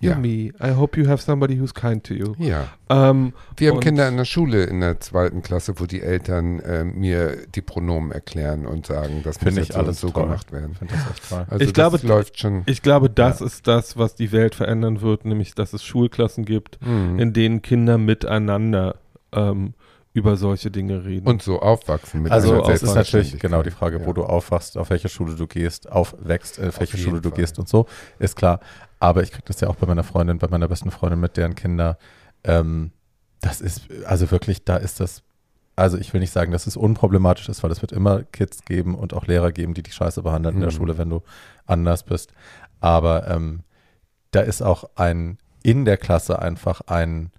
you're Ja. me. I hope you have somebody who's kind to you. Ja. Ähm, Wir haben Kinder in der Schule in der zweiten Klasse, wo die Eltern äh, mir die Pronomen erklären und sagen, das muss jetzt so alles so toll. gemacht werden. Ich finde das echt toll. Also Ich glaube, läuft schon. Ich glaube, das ist das, was die Welt verändern wird, nämlich, dass es Schulklassen gibt, Mhm. in denen Kinder miteinander ähm, über solche Dinge reden. und so aufwachsen mit Also es ist natürlich genau die Frage, wo Ja. du aufwachst, auf welche Schule du gehst, aufwächst, äh, auf welche Schule du Fall. gehst und so, ist klar. Aber ich kriege das ja auch bei meiner Freundin, bei meiner besten Freundin mit deren Kinder. Ähm, das ist, also wirklich, da ist das, also ich will nicht sagen, dass es unproblematisch ist, weil es wird immer Kids geben und auch Lehrer geben, die dich scheiße behandeln in der Mhm. Schule, wenn du anders bist. Aber ähm, da ist auch ein, in der Klasse einfach ein,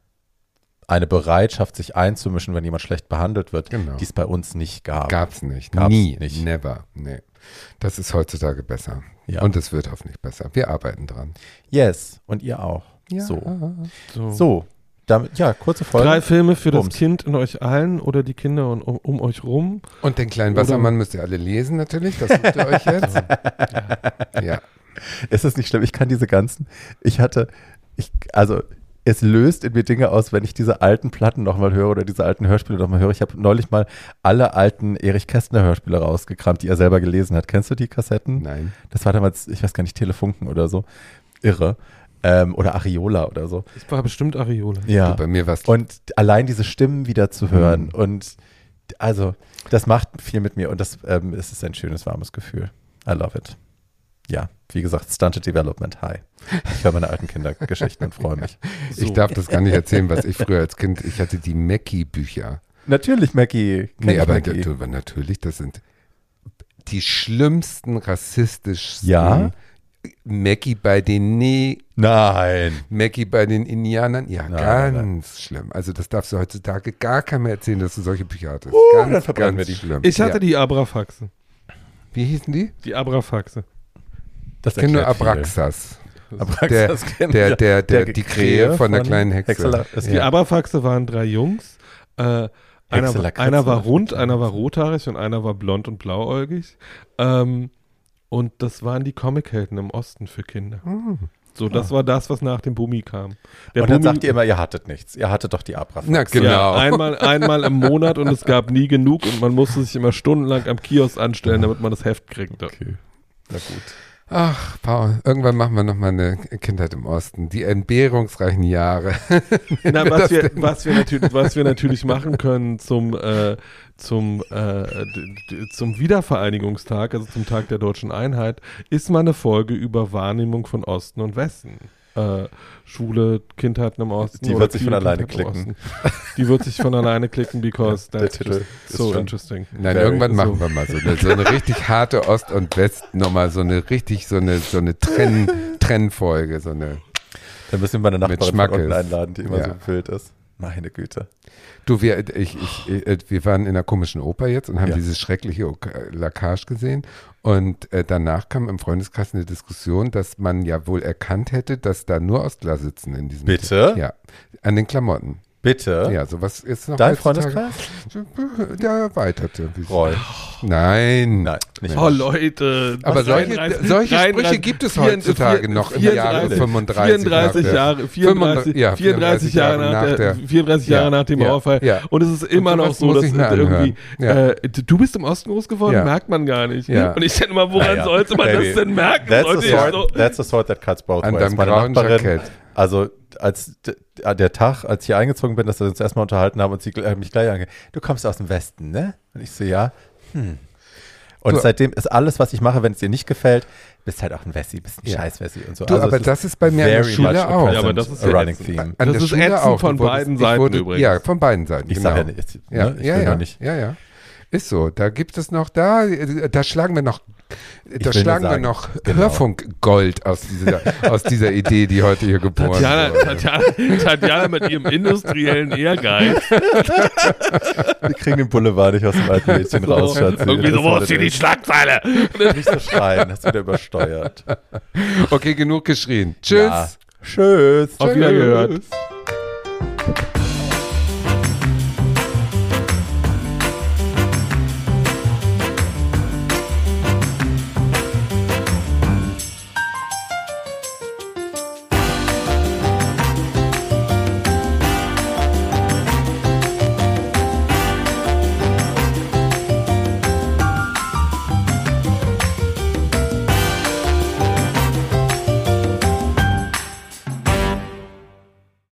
eine Bereitschaft, sich einzumischen, wenn jemand schlecht behandelt wird, Genau. die es bei uns nicht gab. Gab's nicht. Gab's Nie. nicht. Never. Nee. Das ist heutzutage besser. Ja. Und es wird hoffentlich besser. Wir arbeiten dran. Yes, und ihr auch. So. so. So, damit, ja, kurze Folge. Drei Filme für das Bums. Kind in euch allen oder die Kinder um, um, um euch rum. Und den kleinen Oder- Wassermann müsst ihr alle lesen natürlich. Das sucht ihr euch jetzt. ja. Ist es nicht schlimm? Ich kann diese ganzen, ich hatte, ich, also es löst in mir Dinge aus, wenn ich diese alten Platten nochmal höre oder diese alten Hörspiele nochmal höre. Ich habe neulich mal alle alten Erich Kästner Hörspiele rausgekramt, die er selber gelesen hat. Kennst du die Kassetten? Nein. Das war damals, ich weiß gar nicht, Telefunken oder so. Irre. Ähm, oder Ariola oder so. Das war bestimmt Areola. Ja. Du, bei mir war's Und allein diese Stimmen wieder zu hören Mhm. und also das macht viel mit mir und das ähm, es ist ein schönes, warmes Gefühl. I love it. Ja, wie gesagt, Stunted Development High. Ich höre meine alten Kindergeschichten und freue mich. Ich darf das gar nicht erzählen, was ich früher als Kind, ich hatte die Mackie-Bücher. Natürlich, Mackie. Nee, aber, Mackie. natürlich, das sind die schlimmsten, rassistischsten Ja? Mackie bei den Ne Nein. Mackie bei den Indianern, ja, Nein, ganz nein, schlimm. Also das darfst du heutzutage gar keinem mehr erzählen, dass du solche Bücher hattest. Uh, ganz, dann ganz wir die. schlimm. Ich hatte ja. die Abrafaxe. Wie hießen die? Die Abrafaxe. Das Ich kenne nur. Abraxas. Abraxas kennen Der, wir. der, der, die Krähe von der kleinen Hexe. Die Abrafaxe waren drei Jungs. Äh, einer, einer war rund, einer war rothaarig und einer war blond und blauäugig. Ähm, und das waren die Comichelden im Osten für Kinder. Hm. So, das war das, was nach dem Bumi kam. Der und dann Bumi- sagt ihr immer, ihr hattet nichts. Ihr hattet doch die Abrafax. Na, genau. Ja, einmal, einmal im Monat und es gab nie genug und man musste sich immer stundenlang am Kiosk anstellen, damit man das Heft kriegte. Okay. Na gut. Ach, Paul, irgendwann machen wir nochmal eine Kindheit im Osten. Die entbehrungsreichen Jahre. Na, was, wir, was, wir natürlich, was wir natürlich machen können zum, äh, zum, äh, zum Wiedervereinigungstag, also zum Tag der deutschen Einheit, ist mal eine Folge über Wahrnehmung von Osten und Westen. Äh, Schule, Kindheiten im Osten. Die wird sich von alleine Kindheit klicken. Die wird sich von alleine klicken, because Der that's Titel just ist so interesting. Nein, Very irgendwann so. machen wir mal so eine, so eine richtig harte Ost- und West-Nummer, so eine richtig, so eine, so eine Trenn, Trennfolge, so eine. Dann müssen wir meine Nachbarin von unten einladen, die immer Ja. so wild ist. Meine Güte. Du, wir, ich, ich, äh, wir waren in einer komischen Oper jetzt und haben Ja. dieses schreckliche Ok- Lackage gesehen. Und äh, danach kam im Freundeskreis eine Diskussion, dass man ja wohl erkannt hätte, dass da nur Ostler sitzen in diesem. Bitte? Ja, an den Klamotten. Bitte? Ja, sowas ist noch Dein Freundeskreis? Der erweiterte. Roy. Nein. Nein, nicht Oh Leute. Aber solche, 33 solche 33 Sprüche gibt es 34 heutzutage noch im Jahre 34 35. 34 nach der- Jahre, 34, ja, 34 Jahre nach der, 34 Jahre Ja, nach dem ja, Mauerfall. ja. Und es ist immer noch so, dass irgendwie, äh, du bist im Osten groß geworden, Ja. merkt man gar nicht. Ja. Und ich denke immer, woran sollte man das denn merken? That's Leute, sword, so, that's the sword that cuts both An ways. deinem Meine grauen Jackett. Also als der Tag, als ich hier eingezogen bin, dass wir uns erstmal unterhalten haben und sie äh, mich gleich ange, du kommst aus dem Westen, ne? Und ich so, ja. Hm. Und Du- seitdem ist alles, was ich mache, wenn es dir nicht gefällt, bist halt auch ein Wessi, bist ein Ja. scheiß Wessi und so. Du, Also aber das ist bei mir an der Schule auch. Ja, aber das ist ja running theme. An Das der ist Schule ätzend auch. von Du wurdest- beiden Seiten wurde, übrigens. Ja, von beiden Seiten. Ich genau. sage ja nicht, Ja, ne, ich ja, will ja, nur nicht. ja, ja. Ist so. Da gibt es noch, da, da schlagen wir noch, da schlagen wir noch genau. Hörfunkgold aus dieser, aus dieser Idee, die heute hier geboren Tatjana, wurde. Tatjana, Tatjana mit ihrem industriellen Ehrgeiz. Wir kriegen den Boulevard nicht aus dem alten Mädchen raus, Schatzi. Irgendwie so, wo ist hier die Schlagzeile? Nicht so schreien, das wird übersteuert. Okay, genug geschrien. Tschüss. Ja. Tschüss. Auf. Tschüss.